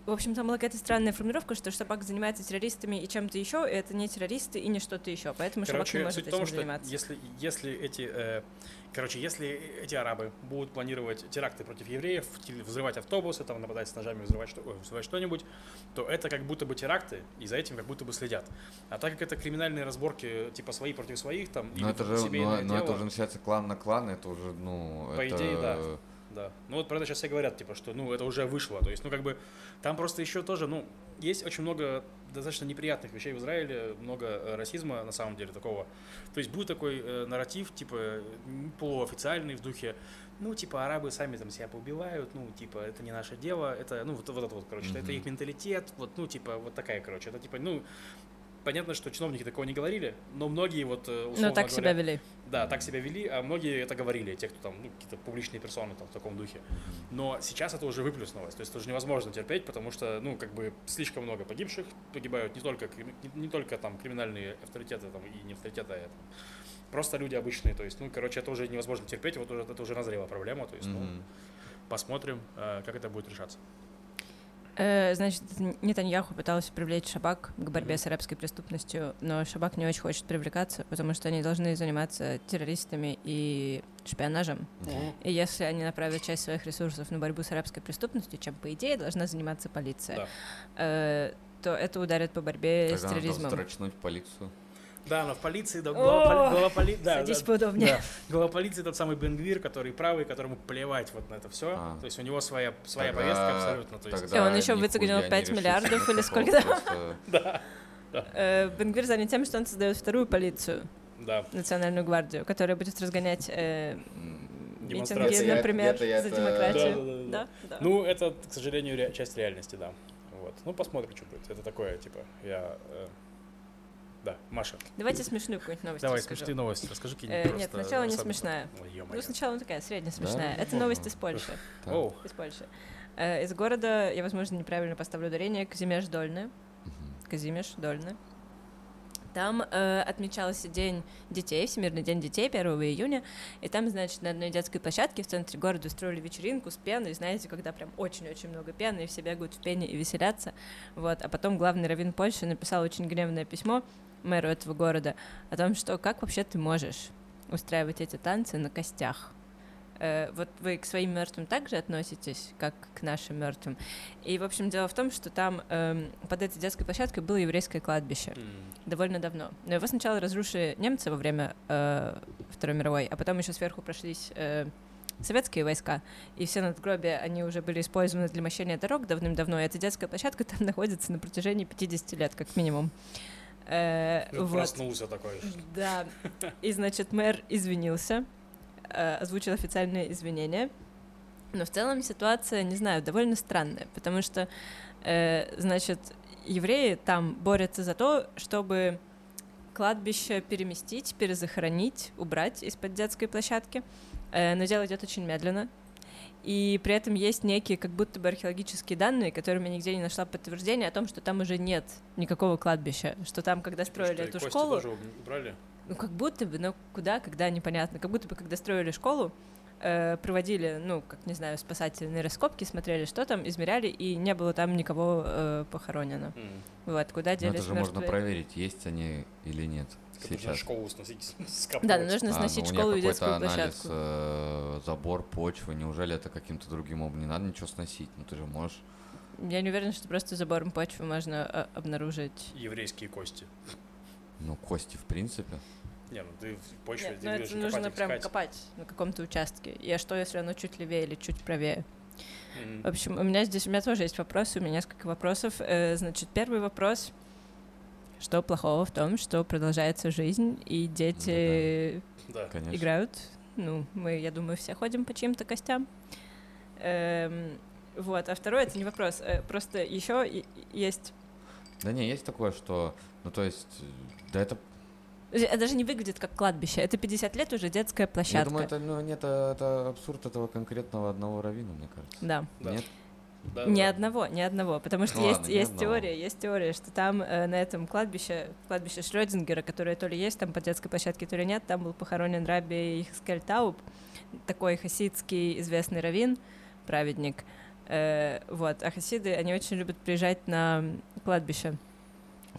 В общем, там была какая-то странная формулировка, что Шабак занимается террористами и чем-то еще, и это не террористы и не что-то еще. Поэтому Шабак не Короче, может суть в этим том, что заниматься. если, если эти, э, короче, если эти арабы будут планировать теракты против евреев, взрывать автобусы, там нападать с ножами, взрывать, что, ой, взрывать что-нибудь, то это как будто бы теракты, и за этим как будто бы следят. А так как это криминальные разборки, типа свои против своих, там, Но или это же, но, семейное но это дело, уже начинается клан на клан, это уже, ну, По это... идее, да. Да. Ну вот про это сейчас все говорят, типа, что ну это уже вышло. То есть, ну как бы там просто еще тоже, ну, есть очень много достаточно неприятных вещей в Израиле, много э, расизма на самом деле такого. То есть будет такой э, нарратив, типа, полуофициальный в духе, ну, типа, арабы сами там себя поубивают, ну, типа, это не наше дело, это, ну, вот, вот это вот, короче, это Мгм. их менталитет, вот, ну, типа, вот такая, короче, это, типа, ну, понятно, что чиновники такого не говорили, но многие вот, э, условно Ну, так говоря, себя вели. да, так себя вели, а многие это говорили, те, кто там, ну, какие-то публичные персоны там в таком духе. Но сейчас это уже выплюснулось, то есть это уже невозможно терпеть, потому что, ну, как бы слишком много погибших, погибают не только, не, не только там криминальные авторитеты там и не авторитеты, а там, просто люди обычные, то есть, ну, короче, это уже невозможно терпеть, вот уже, это уже назрела проблема, то есть, ну, Мгм. посмотрим, э, как это будет решаться. Э, Значит, Нетаньяху пытался привлечь Шабак к борьбе с арабской преступностью, но Шабак не очень хочет привлекаться, потому что они должны заниматься террористами и шпионажем. И если они направят часть своих ресурсов на борьбу с арабской преступностью, чем, по идее, должна заниматься полиция, э, то это ударит по борьбе Тогда с терроризмом. строчнуть полицию. Да, но в полиции, да, глава, поли- глава поли- да, Садись да, поудобнее. Да, глава полиции тот самый Бенгвир, который правый, которому плевать вот на это все. А. То есть у него своя, своя Тогда- повестка абсолютно. То есть, И он еще выцегнил не 5 решится миллиардов или сколько там. да, Э, Бенгвир занят тем, что он создает вторую полицию, да. национальную гвардию, которая будет разгонять э, митинги, Это например, это я- за это- демократию. Да-да-да-да. Да, да. Ну, это, к сожалению, ре- часть реальности, да. Вот. Ну, посмотрим, что будет. Это такое, типа, я... э, Да, Маша, Давайте смешную какую-нибудь новость давай, расскажу. смешные новости. Расскажи Э, какие-нибудь нет, просто сначала не смешная. Ой. Ну, сначала она такая средне Да? смешная. Это Можно. новость из Польши. Из Польши. Э, Из города, я, возможно, неправильно поставлю ударение, Казимеш Дольны. Мгм. Казимеш Дольны. Там э, отмечался День детей, Всемирный день детей 1 июня, и там, значит, на одной детской площадке в центре города устроили вечеринку с пеной, знаете, когда прям очень-очень много пены, и все бегают в пене и веселятся, вот, а потом главный раввин Польши написал очень гневное письмо мэру этого города о том, что как вообще ты можешь устраивать эти танцы на костях, Э, вот вы к своим мертвым также относитесь, как к нашим мертвым. И, в общем, дело в том, что там э, под этой детской площадкой было еврейское кладбище М. довольно давно. Но его сначала разрушили немцы во время э, Второй мировой, а потом еще сверху прошлись э, советские войска, и все надгробия, они уже были использованы для мощения дорог давным-давно, и эта детская площадка там находится на протяжении 50 лет, как минимум. Э, Ну, вот. Проснулся такой. Да. И, значит, мэр извинился, э, озвучил официальные извинения. Но в целом ситуация, не знаю, довольно странная, потому что, э, значит, евреи там борются за то, чтобы кладбище переместить, перезахоронить, убрать из-под детской площадки. Э, но дело идет очень медленно. И при этом есть некие как будто бы археологические данные, которыми я нигде не нашла подтверждения о том, что там уже нет никакого кладбища, что там, когда строили Что, эту кости школу, тоже убрали? ну, как будто бы, но куда, когда, непонятно. Как будто бы, когда строили школу, э, проводили, ну, как, не знаю, спасательные раскопки, смотрели, что там, измеряли, и не было там никого э, похоронено. М. Вот, куда делись это же можно проверить, есть они или нет Нужно сейчас. школу сносить, Да, скапывать. но нужно А, сносить ну, у школу и детскую какой-то анализ, площадку. э, забор почвы, неужели это каким-то другим образом? Не надо ничего сносить, ну ты же можешь. Я не уверена, что просто забором почвы можно а, обнаружить. Еврейские кости. Ну, кости, в принципе. Не, ну ты в почве Нет, ты ну это нужно копать, прям искать. копать на каком-то участке. И а что, если оно чуть левее или чуть правее? М. В общем, у меня здесь, у меня тоже есть вопросы, у меня несколько вопросов. Э, Значит, первый вопрос. Что плохого в том, что продолжается жизнь, и дети Да. Конечно. играют? Ну, мы, я думаю, все ходим по чьим-то костям. Эм, Вот, а второй это не вопрос. э, Просто еще есть... Да не, есть такое, что, ну то есть, да это, Это даже не выглядит как кладбище. Это 50 лет уже детская площадка. я думаю, это, ну, нет, это, это абсурд этого конкретного одного равина, мне кажется. Да. Да. Нет? Да, Ни да. одного, ни одного, потому что Ну есть, ладно, есть одного. теория, есть теория, что там э, на этом кладбище, кладбище Шрёдингера, которое то ли есть там по детской площадке, то ли нет, там был похоронен Раби Ихскель Тауб, такой хасидский известный раввин, праведник. Э, вот, а хасиды, они очень любят приезжать на кладбище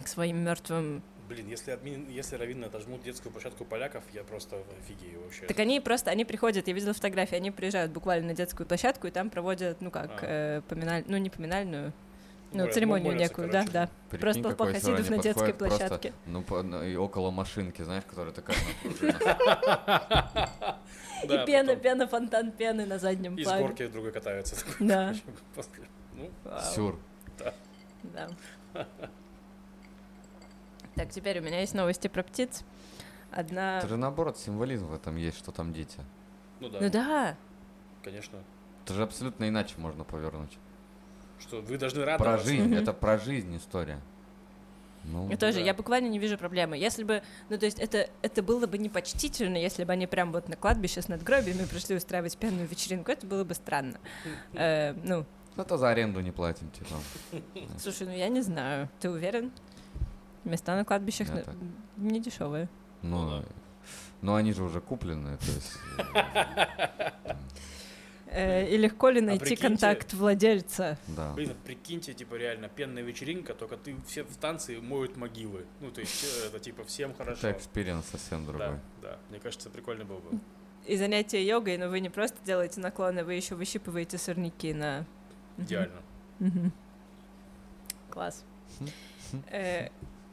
к своим мертвым. Блин, если, админ, если раввины отожмут детскую площадку поляков, я просто офигею вообще. Так они просто, они приходят, я видела фотографии, они приезжают буквально на детскую площадку и там проводят, ну как, А. э, поминаль- ну не поминальную, ну, Моля- церемонию молятся, некую, короче. да, да. Прикинь, Просто по хасидов на детской подходит просто, площадке. ну, по- ну, и около машинки, знаешь, которая такая. Да, и пена, пена, фонтан пены на заднем И с плане. горки другой катаются. Да. Ну, Сюр. Да. Так, теперь у меня есть новости про птиц. Одна... Это же наоборот символизм в этом есть, что там дети. ну да, Ну да, конечно. Это же абсолютно иначе можно повернуть. Что вы должны Про радоваться. жизнь, Мгм. это про жизнь история. Ну, я тоже, да. я буквально не вижу проблемы. Если бы, ну то есть это, это было бы непочтительно, если бы они прям вот на кладбище с надгробиями пришли устраивать пьяную вечеринку, это было бы странно. Э, ну, зато за аренду не платим, типа. слушай, ну я не знаю, ты уверен? Места на кладбищах на- так. не дешевые. Ну, Ну да. ну они же уже куплены, то есть... э, Э, и легко ли А найти контакт владельца? Да. Блин, прикиньте, типа, реально, пенная вечеринка, только ты все в танцы моют могилы. Ну, то есть, э, это, типа, всем хорошо. Это experience совсем другой. Да, да. Мне кажется, прикольно было бы. И занятие йогой, но вы не просто делаете наклоны, вы еще выщипываете сорняки на... Идеально. Класс.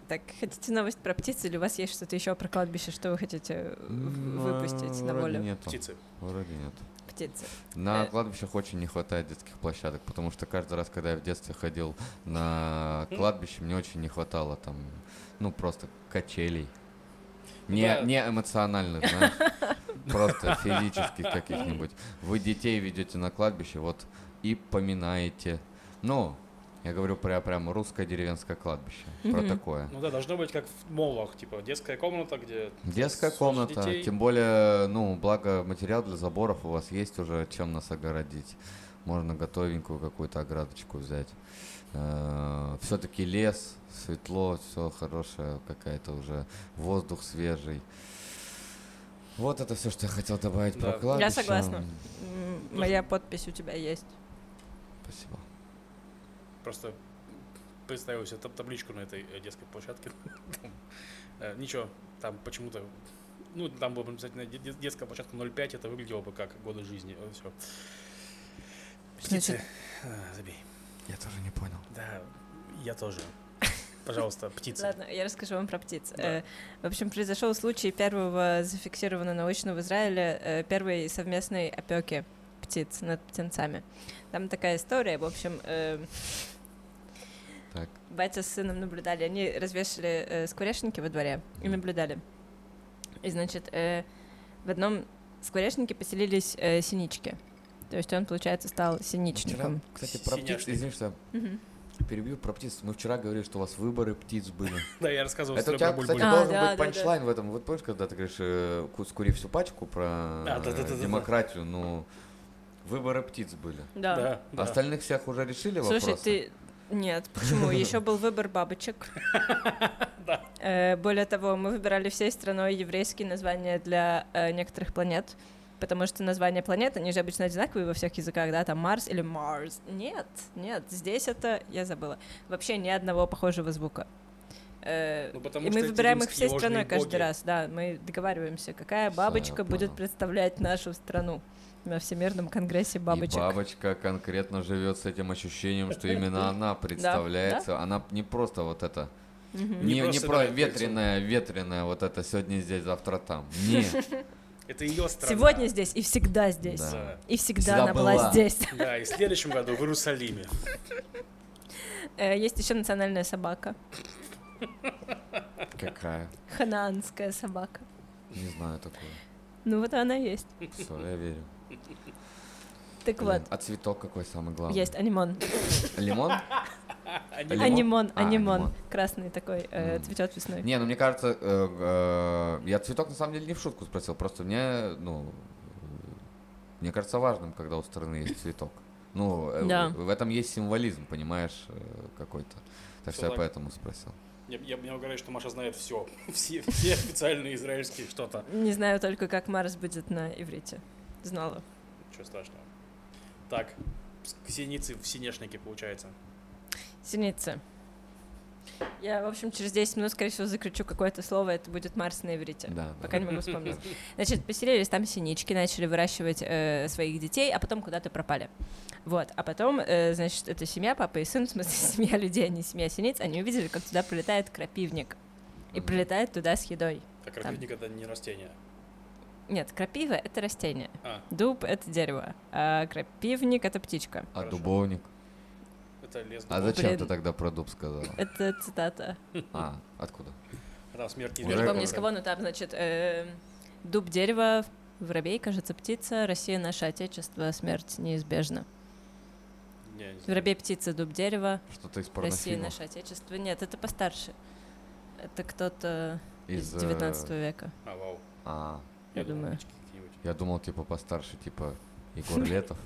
Так, хотите новость про птиц или у вас есть что-то еще про кладбище, что вы хотите э, выпустить на волю? Нету. Птицы. Вроде нет. Птицы. На Э. кладбищах очень не хватает детских площадок, потому что каждый раз, когда я в детстве ходил на кладбище, мне очень не хватало там, ну, просто качелей. Не, Да. не эмоциональных, знаешь, просто физических каких-нибудь. Вы детей ведете на кладбище, вот, и поминаете. Ну, я говорю про прям русское деревенское кладбище, про Мгм. такое. Ну да, должно быть как в молах, типа, детская комната, где... Детская комната, детей. тем более, ну, благо материал для заборов у вас есть уже, чем нас огородить. можно готовенькую какую-то оградочку взять. Все-таки лес, светло, все хорошее, какая-то уже воздух свежий. Вот это все, что я хотел добавить Да. про кладбище. Я согласна. Моя подпись у тебя есть. Спасибо. Просто представил себе таб- табличку на этой э, детской площадке. Там, э, Ничего, там почему-то... Ну, там было бы обязательно де- де- детская площадка 0,5, это выглядело бы как годы жизни. Все. Птицы. А, Забей. Я тоже не понял. Да, я тоже. Пожалуйста, птицы. Ладно, я расскажу вам про птиц. Да. Э, В общем, произошел случай первого зафиксированного научно в Израиле э, первой совместной опеки птиц над птенцами. Там такая история, в общем, э, Так. батя с сыном наблюдали, они развешали э, скворечники во дворе и наблюдали. И, значит, э, в одном скворечнике поселились э, синички. То есть он, получается, стал Вчера, синичником. кстати, про птиц, извини, что Мгм. перебью про птиц. Мы вчера говорили, что у вас выборы птиц были. Да, я рассказывал Это у тебя, кстати. А, должен да, быть панчлайн в этом. Вот помнишь, когда ты говоришь, э, ку- скури всю пачку про А, демократию, ну, выборы птиц были. Да. Да. Остальных всех уже решили Слушай, вопросы? ты... Нет, почему? Еще был выбор бабочек. Э, Более того, мы выбирали всей страной еврейские названия для э, некоторых планет, потому что названия планет, они же обычно одинаковые во всех языках, да, там Марс или Марс. Нет, нет, здесь это, я забыла, вообще ни одного похожего звука. Э, Ну, потому И мы выбираем их всей страной ложные каждый боги. раз, да, мы договариваемся, какая бабочка я будет представлять нашу страну на Всемирном конгрессе И бабочек. бабочка конкретно живет с этим ощущением, что именно она представляется. Она не просто вот это, не, Не не просто про ветреная, ветреная вот это сегодня здесь, завтра там. Нет, Это ее страна. Сегодня здесь и всегда здесь. Да. И всегда, Всегда она была, была. здесь. Да, и в следующем году в Иерусалиме. Э, Есть еще национальная собака. какая? Ханаанская собака. Не знаю такую. Ну вот она есть. Все, я верю. Так вот, А цветок какой самый главный? есть анимон. Лимон? Анимон, А, анимон. Красный такой, э, цветет весной. Не, ну мне кажется, э, э, я цветок на самом деле не в шутку спросил, просто мне, ну, мне кажется важным, когда у страны есть цветок. Ну, э, Да. в этом есть символизм, понимаешь, э, какой-то. Так что я Согласен. поэтому спросил. Я, я, мне угораю, что Маша знает все. Все, все официальные израильские что-то. Не знаю только, как Марс будет на иврите. Знала. Ничего страшного. Так, синицы в синешнике получается. Синицы. Я, в общем, через 10 минут, скорее всего, закричу какое-то слово, это будет Марс на иврите. Да, да. Пока не могу вспомнить. Значит, поселились там синички, начали выращивать э, своих детей, а потом куда-то пропали. Вот, а потом, э, значит, эта семья, папа и сын, в смысле, семья людей, а не семья синиц, они увидели, как туда прилетает крапивник. И прилетает туда с едой. А крапивник это не растение. Нет, крапива — это растение. А, Дуб — это дерево. А крапивник — это птичка. А Хорошо. дубовник? это лес. А дубов. зачем Блин. ты тогда про дуб сказал? Это цитата. А, откуда? А Там смерть Уже Я не помню, с кого, но там, значит, э, дуб, дерево, воробей, кажется, птица, Россия — наше отечество, смерть неизбежна. Воробей, птица, дуб, дерево, Что-то из Россия — наше отечество. Нет, это постарше. Это кто-то из Из, э, 19 века. А, вау. А, Я думал, думаю. я думал, типа, постарше, типа, Егор Летов.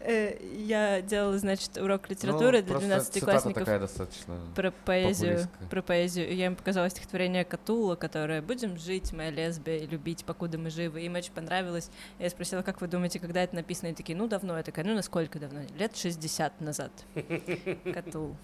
Э, Я делала, значит, урок литературы Ну, для просто 12 цитата классников такая достаточно... про поэзию. Про поэзию. Я им показала стихотворение Катула, которое «Будем жить, моя лесбия, и любить, покуда мы живы». Им очень понравилось. Я спросила, как вы думаете, когда это написано? И такие, ну, давно. Я такая, ну, насколько давно? Лет 60 назад. Катул.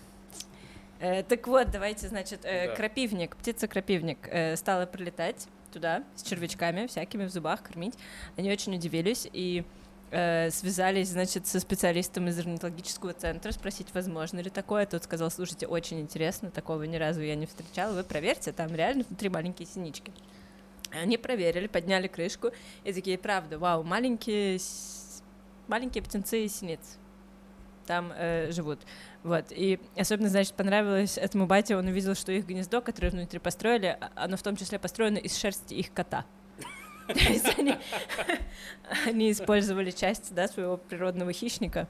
Э, так вот, давайте, значит, э, крапивник, птица-крапивник стала прилетать туда с червячками всякими в зубах, кормить. Они очень удивились и э, связались, значит, со специалистом из орнитологического центра, спросить, возможно ли такое. Тот сказал, слушайте, очень интересно, такого ни разу я не встречала, вы проверьте, там реально внутри маленькие синички. Они проверили, подняли крышку и такие, правда, вау, маленькие, маленькие птенцы синиц там э, живут. Вот. И особенно, значит, понравилось этому бате, он увидел, что их гнездо, которое внутри построили, а- оно в том числе построено из шерсти их кота. То есть они, использовали часть да, своего природного хищника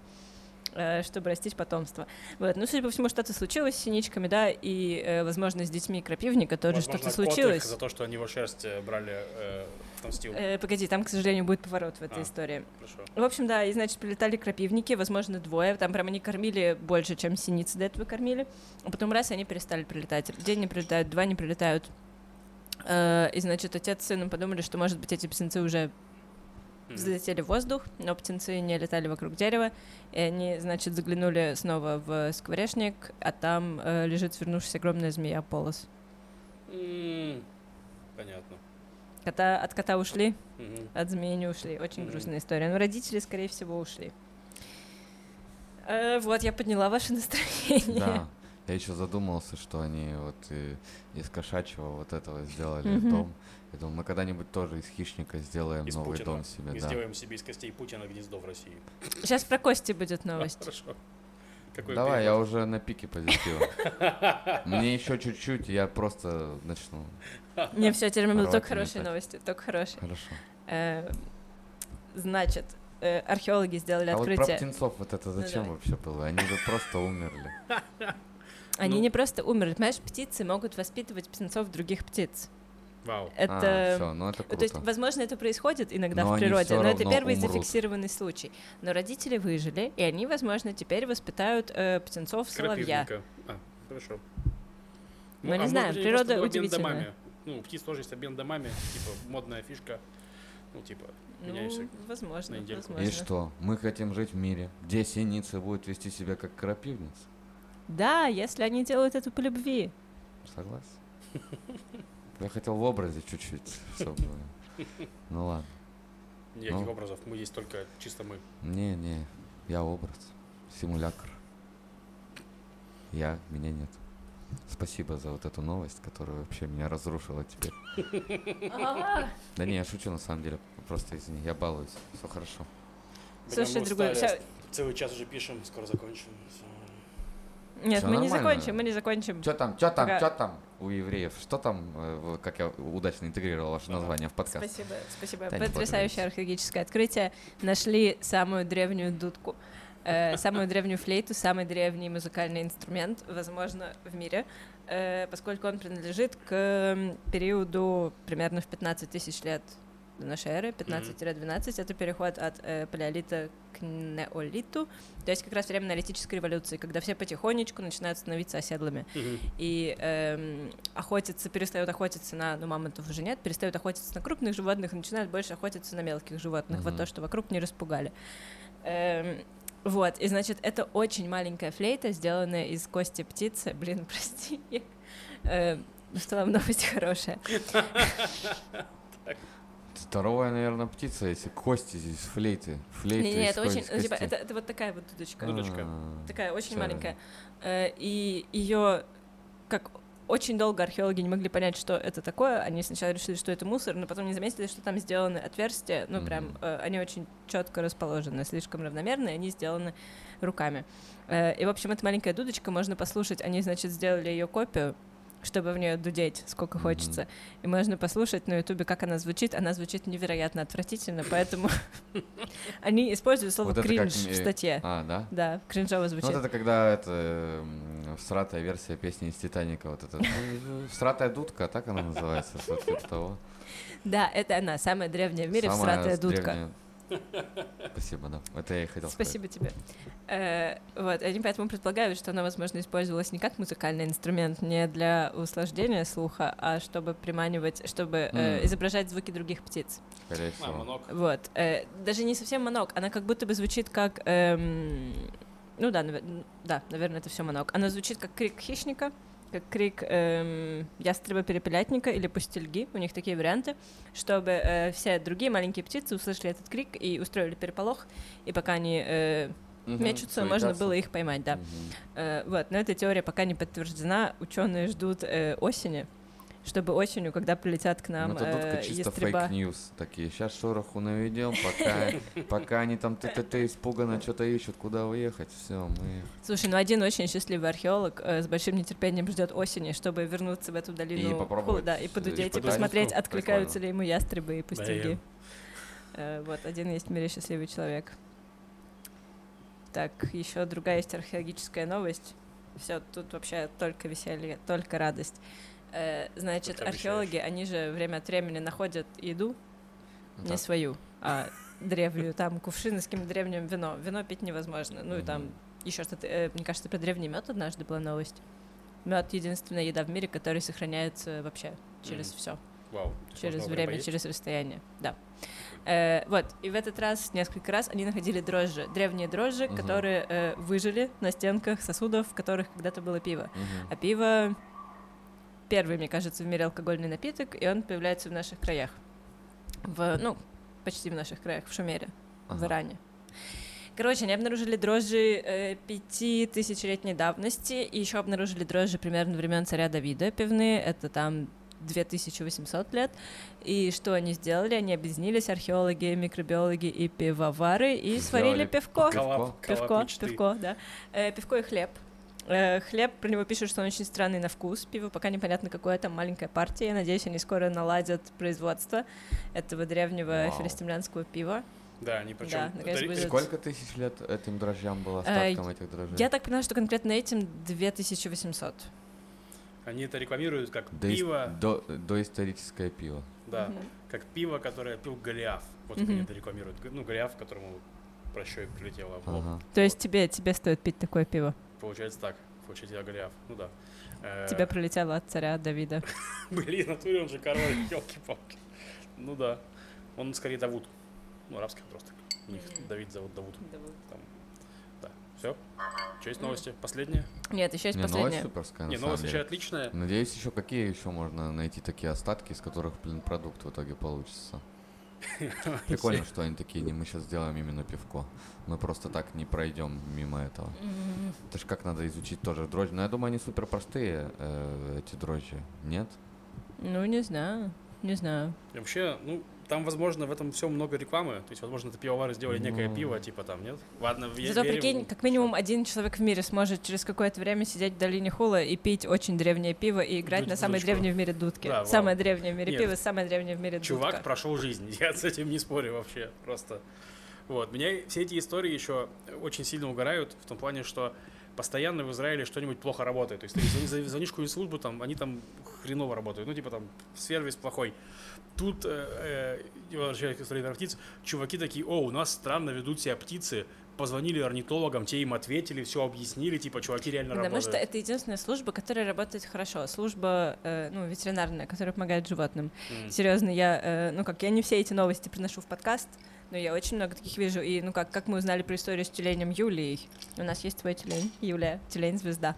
э, чтобы растить потомство. Вот. Ну, судя по всему, что-то случилось с синичками, да, и, э, возможно, с детьми крапивника тоже что-то случилось. за то, что они его шерсть э, брали, э, отомстил. Э, погоди, там, к сожалению, будет поворот в этой А. истории. Хорошо. В общем, да, и, значит, прилетали крапивники, возможно, двое. Там прям они кормили больше, чем синицы до этого кормили. А потом раз, и они перестали прилетать. День не прилетают, два не прилетают. Э, И, значит, отец с сыном подумали, что, может быть, эти птенцы уже взлетели в воздух, но птенцы не летали вокруг дерева. И они, значит, заглянули снова в скворечник, а там э, лежит свернувшаяся огромная змея полос. М, Понятно. Кота, от кота ушли, Мгм. от змеи не ушли. Очень Мгм. грустная история. Но родители, скорее всего, ушли. Э, вот, я подняла ваше настроение. Да. Я еще задумался, что они вот и из кошачьего вот этого сделали Мгм. дом. Я думаю, мы когда-нибудь тоже из хищника сделаем Из новый Путина. дом себе, Мы да. сделаем себе из костей Путина гнездо в России. Сейчас про кости будет новость. Хорошо. Какой Давай, я перевод? уже на пике позитива. Мне еще чуть-чуть, я просто начну. Не, все, теперь будут только хорошие новости, только хорошие. Хорошо. Э, Значит, э, археологи сделали А вот про открытие. птенцов вот это Ну, зачем вообще было? Они же просто умерли. Они Ну. не просто умерли, понимаешь, птицы могут воспитывать птенцов других птиц. Вау. Это... все, ну это То есть, круто. возможно, это происходит иногда Но в природе, но это первый умрут. зафиксированный случай. Но родители выжили, и они, возможно, теперь воспитают э, птенцов соловья. А, хорошо. Ну, не а быть, они природа удивительная. домами. Ну, у птиц тоже есть обмен домами, типа модная фишка. Ну, типа, меняешься. Ну, возможно, возможно. И что? Мы хотим жить в мире, где синица будет вести себя как крапивница. Да, если они делают это по любви. Согласен. Я хотел в образе чуть-чуть, чтобы... Ну ладно. Никаких Ну. образов, мы есть только чисто мы. Не-не, я образ. Симулятор. Я, меня нет. Спасибо за вот эту новость, которая вообще меня разрушила теперь. Да не, я шучу на самом деле. Просто извини, я балуюсь. Все хорошо. Слушай, другой... Целый час уже пишем, скоро закончим. Нет, Всё мы не нормально. закончим, мы не закончим. Что там, что там, что там у евреев? Что там, э, как я удачно интегрировал ваше название в подкаст? Спасибо, спасибо. Да, не Потрясающее археологическое открытие. Нашли самую древнюю дудку, э, самую древнюю флейту, самый древний музыкальный инструмент, возможно, в мире, э, поскольку он принадлежит к периоду примерно в 15 тысяч лет до нашей эры, 15-12. Это переход от э, палеолита к неолиту, то есть как раз время неолитической революции, когда все потихонечку начинают становиться оседлыми и эм, охотятся, перестают охотиться на, ну, мамонтов уже нет, перестают охотиться на крупных животных и начинают больше охотиться на мелких животных, вот Мгм. то, что вокруг не распугали. Эм, вот, и значит, это очень маленькая флейта, сделанная из кости птицы. Блин, прости. э, в целом новость хорошая. Здоровая, наверное, птица, если кости здесь, флейты. Флейты Не, не, это очень, ну, типа, это, это вот такая вот дудочка. Дудочка. А, Такая очень всё маленькая. Э, И ее, как очень долго археологи не могли понять, что это такое. Они сначала решили, что это мусор, но потом не заметили, что там сделаны отверстия. Ну, прям, Мгм. э, они очень четко расположены, слишком равномерные, они сделаны руками. Э, И, в общем, эта маленькая дудочка, можно послушать. Они, значит, сделали ее копию чтобы в нее дудеть, сколько хочется. И можно послушать на Ютубе, как она звучит. Она звучит невероятно отвратительно, поэтому они используют слово кринж в статье. А, да? Да, кринжово Ну, звучит. вот это когда это всратая версия песни из Титаника, вот это. ну, Всратая дудка, так она называется, того. Да, это она, самая древняя в мире всратая дудка. Спасибо, да. Это я и хотел Спасибо тебе. Э, вот, они поэтому предполагают, что она, возможно, использовалась не как музыкальный инструмент, не для усложнения слуха, а чтобы приманивать, чтобы э, изображать звуки других птиц. сказать. Скорее А, всего. Вот. э, даже не совсем манок, она как будто бы звучит как... эм, ну да, навер- да, наверное, это все манок. Она звучит как крик хищника, крик эм, ястреба-перепелятника или пустельги, у них такие варианты, чтобы э, все другие маленькие птицы услышали этот крик и устроили переполох, и пока они э, Мгм, мечутся, можно суетятся. было их поймать, да. Мгм. Э, вот, но эта теория пока не подтверждена. Ученые ждут э, осени, чтобы осенью, когда прилетят к нам Ну, это э, чисто ястреба... фейк-ньюс. Такие, сейчас шороху наведем, пока, пока они там ТТТ испуганно что-то ищут, куда уехать. Все, мы... Слушай, ну один очень счастливый археолог э, с большим нетерпением ждет осени, чтобы вернуться в эту долину. попробовать, Ху- да, и подудеть, и подудеть. посмотреть, Прикольно. откликаются ли ему ястребы и пустяки. Блин. Э, вот, один есть в мире счастливый человек. Так, еще другая есть археологическая новость. Все, тут вообще только веселье, только радость. Э, значит, археологи, они же время от времени находят еду, не Так. свою, а древнюю, там кувшины с каким-то древним вино. Вино пить невозможно. Ну и там еще что-то, э, мне кажется, про древний мед однажды была новость. Мед единственная еда в мире, который сохраняется вообще через Мгм. все, Вау. Через время, поесть? через расстояние. Да. Э, вот, и в этот раз, несколько раз, они находили дрожжи, древние дрожжи, Мгм. которые э, выжили на стенках сосудов, в которых когда-то было пиво. Мгм. А пиво первый, мне кажется, в мире алкогольный напиток, и он появляется в наших краях. В, ну, почти в наших краях, в Шумере, в Ага. Иране. Короче, они обнаружили дрожжи э, пяти тысячелетней давности, и еще обнаружили дрожжи примерно времен царя Давида пивные, это там 2800 лет. И что они сделали? Они объединились, археологи, микробиологи и пивовары, и сварили Сделали пивко. Пивко, коллаб мечты. пивко, да. Э, пивко и хлеб. Э, хлеб, про него пишут, что он очень странный на вкус. Пиво пока непонятно, какое там маленькая партия. Я надеюсь, они скоро наладят производство этого древнего Вау. филистимлянского пива. Да, они причем... Да, наконец будет. Сколько тысяч лет этим дрожжам было Э, остатком этих дрожжей? Я так понимаю, что конкретно этим 2800. Они это рекламируют как Доис- пиво, До, доисторическое пиво. да, Мгм. как пиво, которое пил Голиаф. Вот Мгм. они это рекламируют. Ну, Голиаф, которому прощой прилетело в лоб. Ага. То есть тебе, тебе стоит пить такое пиво. Получается так. Получается, я Голиаф. Ну да. Э, Тебе прилетело от царя Давида. Блин, натуре он же король, елки-палки. Ну да. Он скорее Давуд. Ну, арабский просто. У них. Давид зовут Давуд. Там. Да. Все? Что есть новости? Последние? Нет, еще есть Не, новость последняя. суперская, на Не, самом новость деле. отличная. Надеюсь, еще какие еще можно найти такие остатки, из которых, блин, продукт в итоге получится. Прикольно, что они такие, не мы сейчас сделаем именно пивко. Мы просто так не пройдем мимо этого. Это ж как надо изучить тоже дрожжи. Но я думаю, они супер простые, э, эти дрожжи. Нет? Ну, не знаю. Не знаю. Вообще, ну, там, возможно, в этом все много рекламы. То есть, возможно, это пивовары сделали некое Ну. пиво, типа там, нет? Ладно, ве- Зато верим. прикинь, как минимум один человек в мире сможет через какое-то время сидеть в долине Хула и пить очень древнее пиво и играть Дудь- на самой дудочку. древней в мире дудке. Да, самое древнее в мире Нет. пиво, самое древнее в мире Чувак дудка. прошел жизнь, я с этим не спорю вообще, просто. Вот, меня все эти истории еще очень сильно угорают в том плане, что постоянно в Израиле что-нибудь плохо работает. То есть ты зв- зв- звонишь какую-нибудь службу, там, они там хреново работают. Ну, типа там сервис плохой. Тут, э, э, возвращаясь к истории про птиц, чуваки такие, о, у нас странно ведут себя птицы, позвонили орнитологам, те им ответили, все объяснили, типа, чуваки реально Потому работают. что это единственная служба, которая работает хорошо. Служба, э, ну, ветеринарная, которая помогает животным. М. Серьезно, я, э, ну как, я не все эти новости приношу в подкаст, но я очень много таких вижу. И, ну как, как мы узнали про историю с тюленем Юлией. У нас есть твой тюлень, Юлия, тюлень-звезда.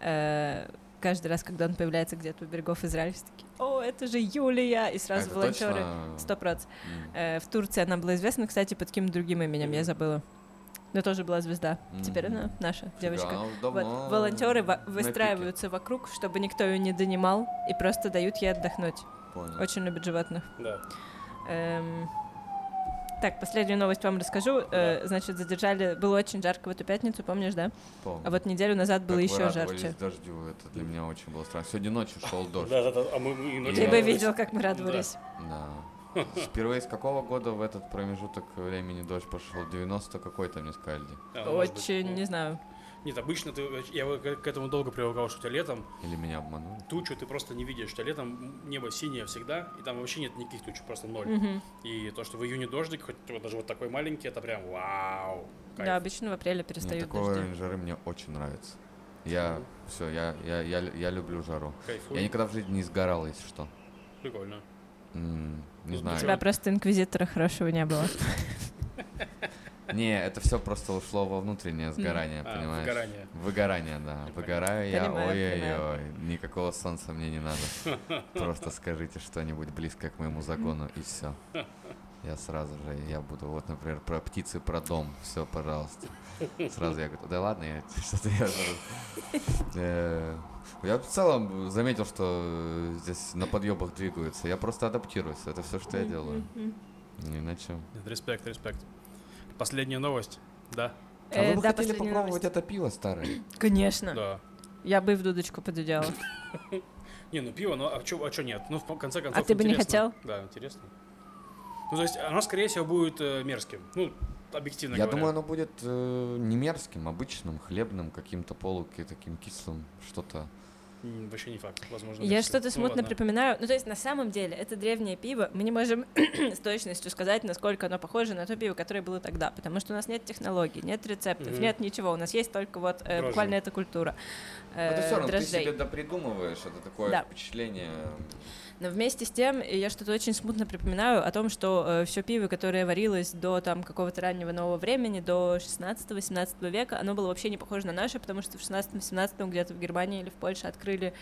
Э, каждый раз, когда он появляется где-то у берегов Израиля, все такие, о, это же Юлия! И сразу Это волонтеры. Сто процентов. Э, в Турции она была известна, кстати, под каким другим именем, я забыла. Но тоже была звезда. Теперь Мгм. она наша Фига, девочка. Вот, давно волонтеры во- на пике. выстраиваются вокруг, чтобы никто ее не донимал, и просто дают ей отдохнуть. Понял. Очень любят животных. Да. Эм, Так, последнюю новость вам расскажу. Э, Значит, задержали... Было очень жарко в эту пятницу, помнишь, да? Помню. А вот неделю назад было Как еще жарче. дождю, это для меня очень было странно. Сегодня ночью шел дождь. Да, да, да. А мы, мы и ночью Ты бы видел, как мы радовались. Да. Впервые с какого года в этот промежуток времени дождь пошел? 90 какой-то мне сказали. А. Очень, не знаю. Нет, обычно ты, я вот к этому долго привыкал, что у тебя летом Или меня обманули? тучу ты просто не видишь. У тебя летом небо синее всегда, и там вообще нет никаких туч, просто ноль. Мгм. И то, что в июне дождик, хоть вот даже вот такой маленький, это прям вау. кайф. Да, обычно в апреле перестают такой дожди. жары мне очень нравится. Я все, я, я, я, я люблю жару. Кайфуй. Я никогда в жизни не сгорал, если что. Прикольно. М, не Ну, знаю. У тебя просто инквизитора хорошего не было. Не, это все просто ушло во внутреннее сгорание, А, понимаешь? выгорание. Выгорание, да. Выгораю я, ой-ой-ой. Никакого солнца мне не надо. Просто скажите что-нибудь близкое к моему загону, и все. Я сразу же, я буду, вот, например, про птицы, про дом, все, пожалуйста. Сразу я говорю, да ладно, я что-то я... Э, Я в целом заметил, что здесь на подъебах двигаются. Я просто адаптируюсь, это все, что я делаю. Иначе... Респект, респект. Последняя новость. Да, А Э, вы бы да, хотели попробовать новость. это пиво старое? Конечно. да. Я бы и в дудочку подудела. Не, ну пиво, ну а чё, а чё нет? Ну, в конце концов, А ты бы не хотел? Да, интересно. Ну, то есть, оно, скорее всего, будет э, мерзким. Ну, объективно Я говоря. думаю, оно будет э, не мерзким, обычным, хлебным, каким-то полуки, таким кислым, что-то. Вообще не факт, возможно. Я что-то Ну, смутно ладно. припоминаю. Ну, то есть, на самом деле, это древнее пиво. Мы не можем с точностью сказать, насколько оно похоже на то пиво, которое было тогда. Потому что у нас нет технологий, нет рецептов, нет ничего. У нас есть только вот э, буквально эта культура Но э, ты все равно, ты дрожжей. себе допридумываешь, это такое Да. впечатление. Но вместе с тем э, я что-то очень смутно припоминаю о том, что все пиво, которое варилось до там какого-то раннего нового времени, до 16-18 века, оно было вообще не похоже на наше, потому что в 16-17 где-то в Германии или в Польше открыли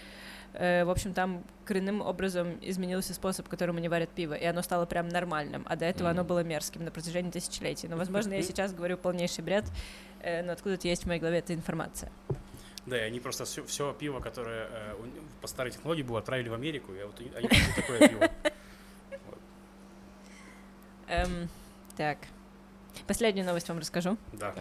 э, в общем, там коренным образом изменился способ, которым они варят пиво, и оно стало прям нормальным, а до этого оно Мгм. было мерзким на протяжении тысячелетий. Но, возможно, я сейчас говорю полнейший бред, э, но откуда-то есть в моей голове эта информация. Да, и они просто все, пиво, которое э, по старой технологии было, отправили в Америку, и вот они такое пиво. Эм, так, последнюю новость вам расскажу. Да.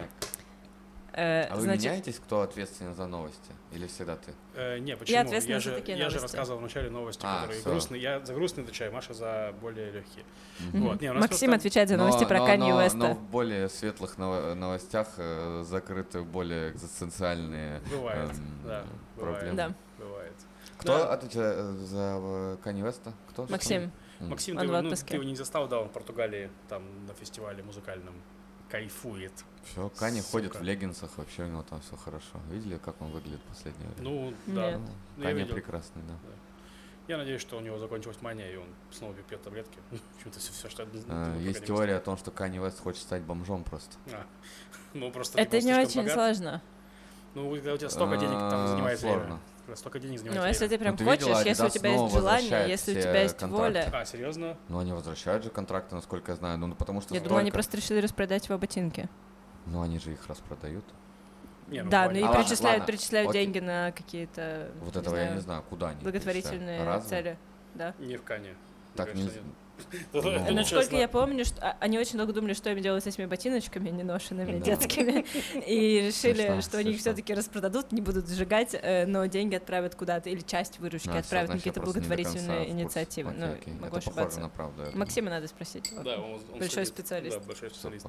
Э, А вы значит, меняетесь, кто ответственен за новости? Или всегда ты? Э, не, почему? ответственна я за же, такие я же новости. рассказывал в начале новости, А, которые всё. грустные. Я за грустные отвечаю, Маша за более легкие. Мгм. Вот, не, у нас Максим просто- отвечает за новости Но- про но- Канье но- Уэста. Но в более светлых ново- новостях э, закрыты более экзистенциальные Бывает, эм, да, бывает. проблемы. Да. Бывает. Кто Да. отвечает э, за э, Канье Веста? Кто? Максим. Максим, Он ты, ну, отпуске. ты его не застал, да, он в Португалии, там, на фестивале музыкальном. Кайфует. Все, Каня Сука. ходит в леггинсах, вообще у него там все хорошо. Видели, как он выглядит в последнее время? Ну, да. Нет. Ну, Ну, видел. прекрасный, да. Я надеюсь, что у него закончилась мания, и он снова пьет таблетки. Почему-то все, что... ну, Э, пока Есть теория о том, что Канье Вест хочет стать бомжом просто. А. Ну, просто это не очень богат. сложно. Ну, когда у тебя столько денег там А, занимает сложно. Когда столько денег занимает Ну, если время. ты прям ты хочешь, видела, если у Adidas тебя есть снова желание, возвращает если у тебя есть контракты. воля. А, серьезно? Но они возвращают же контракты, насколько я знаю. Ну, потому что Я думала, они столько- просто решили распродать его ботинки. Ну, они же их распродают. Не, да, в ну и А, ладно, перечисляют, ладно. перечисляют Окей. деньги на какие-то Вот этого я не знаю, куда они благотворительные. Разве? цели. Да. Не в Кане. Так, Мне не... кажется, нет. Ну, Ну, Насколько я помню, что а- они очень долго думали, что им делать с этими ботиночками неношенными, Да. детскими, и решили, что они их все-таки распродадут, не будут сжигать, э, но деньги отправят куда-то, или часть выручки А, отправят на какие-то не благотворительные инициативы. Ну, могу ошибаться. Максима надо спросить. Да, он, Большой специалист. Да, большой специалист.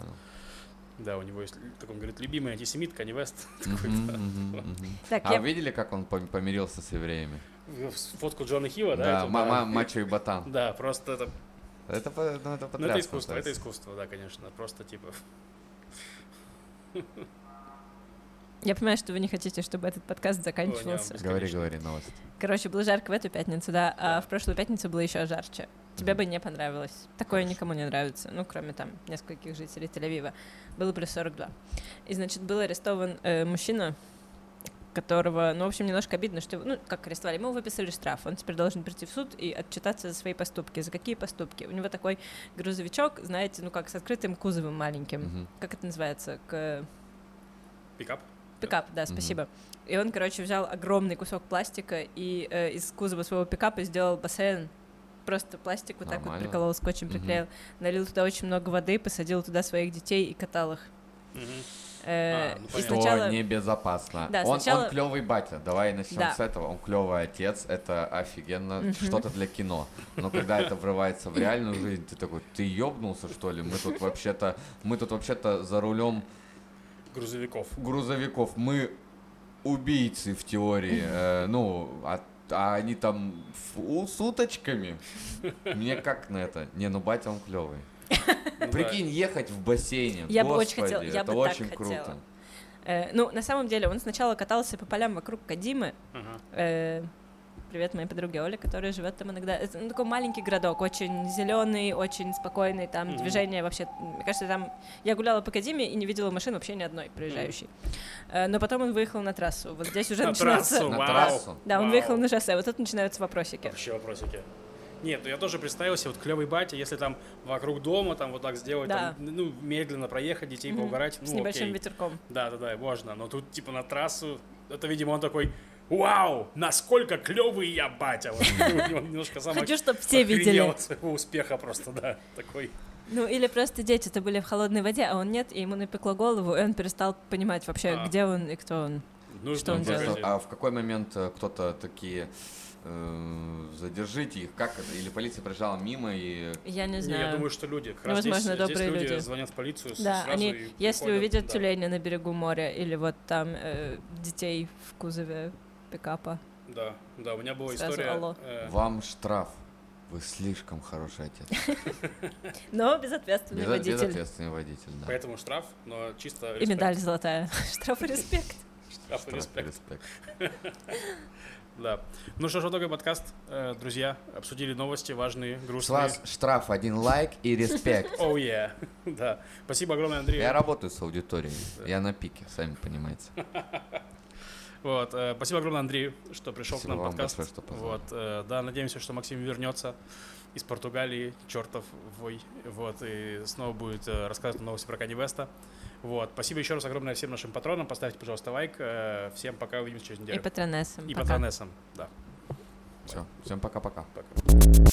Да, у него есть, так он говорит, любимый антисемит Канни Вест. А видели, как он пом- помирился с евреями? Фотку Джона Хилла, да? Да, мачо и ботан. Да, просто это, Это, по- ну, это ну, это искусство, то это искусство, да, конечно, просто типа, Я понимаю, что вы не хотите, чтобы этот подкаст заканчивался. О, Говори, Конечно. говори новость. Короче, было жарко в эту пятницу, да, а Да. в прошлую пятницу было еще жарче. Тебе Мгм. бы не понравилось. Такое Хорошо. никому не нравится, ну, кроме там нескольких жителей Тель-Авива. Было плюс 42. И, значит, был арестован э, мужчина, которого, ну, в общем, немножко обидно, что, ну, как арестовали, ему выписали штраф, он теперь должен прийти в суд и отчитаться за свои поступки. За какие поступки? У него такой грузовичок, знаете, ну, как с открытым кузовом маленьким. Мгм. Как это называется? К... пикап. Пикап, да, спасибо. И он, короче, взял огромный кусок пластика и э, из кузова своего пикапа сделал бассейн. Просто пластик вот так вот Нормально. приколол, скотчем Мгм. приклеил. Налил туда очень много воды, посадил туда своих детей и катал их. Мгм. Э, А, ну и сначала... Что небезопасно. Да, он, сначала- он клевый батя. Давай начнем Да. с этого. Он клевый отец. Это офигенно. Мгм. Что-то для кино. Но когда это врывается в реальную жизнь, ты такой, ты ёбнулся, что ли? Мы тут вообще-то, мы тут вообще-то за рулем Грузовиков. грузовиков. Мы убийцы в теории. Э, ну, а, а они там фу, с уточками. Мне как на это? Не, ну батя он клевый. Ну. Прикинь, ехать в бассейне. Я бы очень хотела- я это бы очень круто. Э, ну, на самом деле, он сначала катался по полям вокруг Кадимы. Э, привет моей подруге Оле, которая живет там иногда. Это ну, такой маленький городок, очень зеленый, очень спокойный, там Мгм. движение вообще. Мне кажется, там я гуляла по Академии и не видела машин вообще ни одной проезжающей. Э, но потом он выехал на трассу. Вот здесь уже На начинается. трассу, На вау. трассу? Да, он Вау. выехал на шоссе. Вот тут начинаются вопросики. Вообще вопросики. Нет, ну я тоже представил себе, вот клевый батя, если там вокруг дома там вот так сделать, Да. там, ну, медленно проехать, детей Мгм. поугарать, ну, С небольшим окей. ветерком. Да, да, да, можно. Но тут, типа, на трассу, это, видимо, он такой, вау, насколько клевый я батя. Вот, он немножко сам Хочу, чтобы все видели. от своего успеха просто, да, такой. Ну, или просто дети-то были в холодной воде, а он нет, и ему напекло голову, и он перестал понимать вообще, А. где он и кто он. Нужно что он показать. делает. А в какой момент э, кто-то такие задержите их, как это? Или полиция проезжала мимо и Я не Не, знаю. Я думаю, что люди. Как Ну, раз возможно, здесь, добрые здесь люди, люди. звонят в полицию Да, сразу они, и если приходят, увидят да. тюленя на берегу моря или вот там э, детей в кузове пикапа, Да, да, у меня была Сразу история. алло. э, вам штраф. Вы слишком хороший отец. но безответственный Безо- водитель. Безответственный водитель, да. Поэтому штраф, но чисто И медаль золотая. Штраф и респект. Штраф и Штраф и респект. Да. Ну что ж, вот такой подкаст. Э, Друзья, обсудили новости важные, С грустные. вас штраф, один лайк и респект. Оу, yeah. Да. Спасибо огромное, Андрей. Я работаю с аудиторией. Я на пике, сами понимаете. Вот, э, спасибо огромное, Андрею, что пришел Спасибо к нам в подкаст. большое, что позвали. вот, э, да, надеемся, что Максим вернется из Португалии, чертов вой, вот, и снова будет э, рассказывать новости про Кани Веста. Вот, спасибо еще раз огромное всем нашим патронам, поставьте, пожалуйста, лайк, Э, всем пока, увидимся через И неделю. патронессам. И Пока. патронессам, да, Все, всем пока-пока. пока.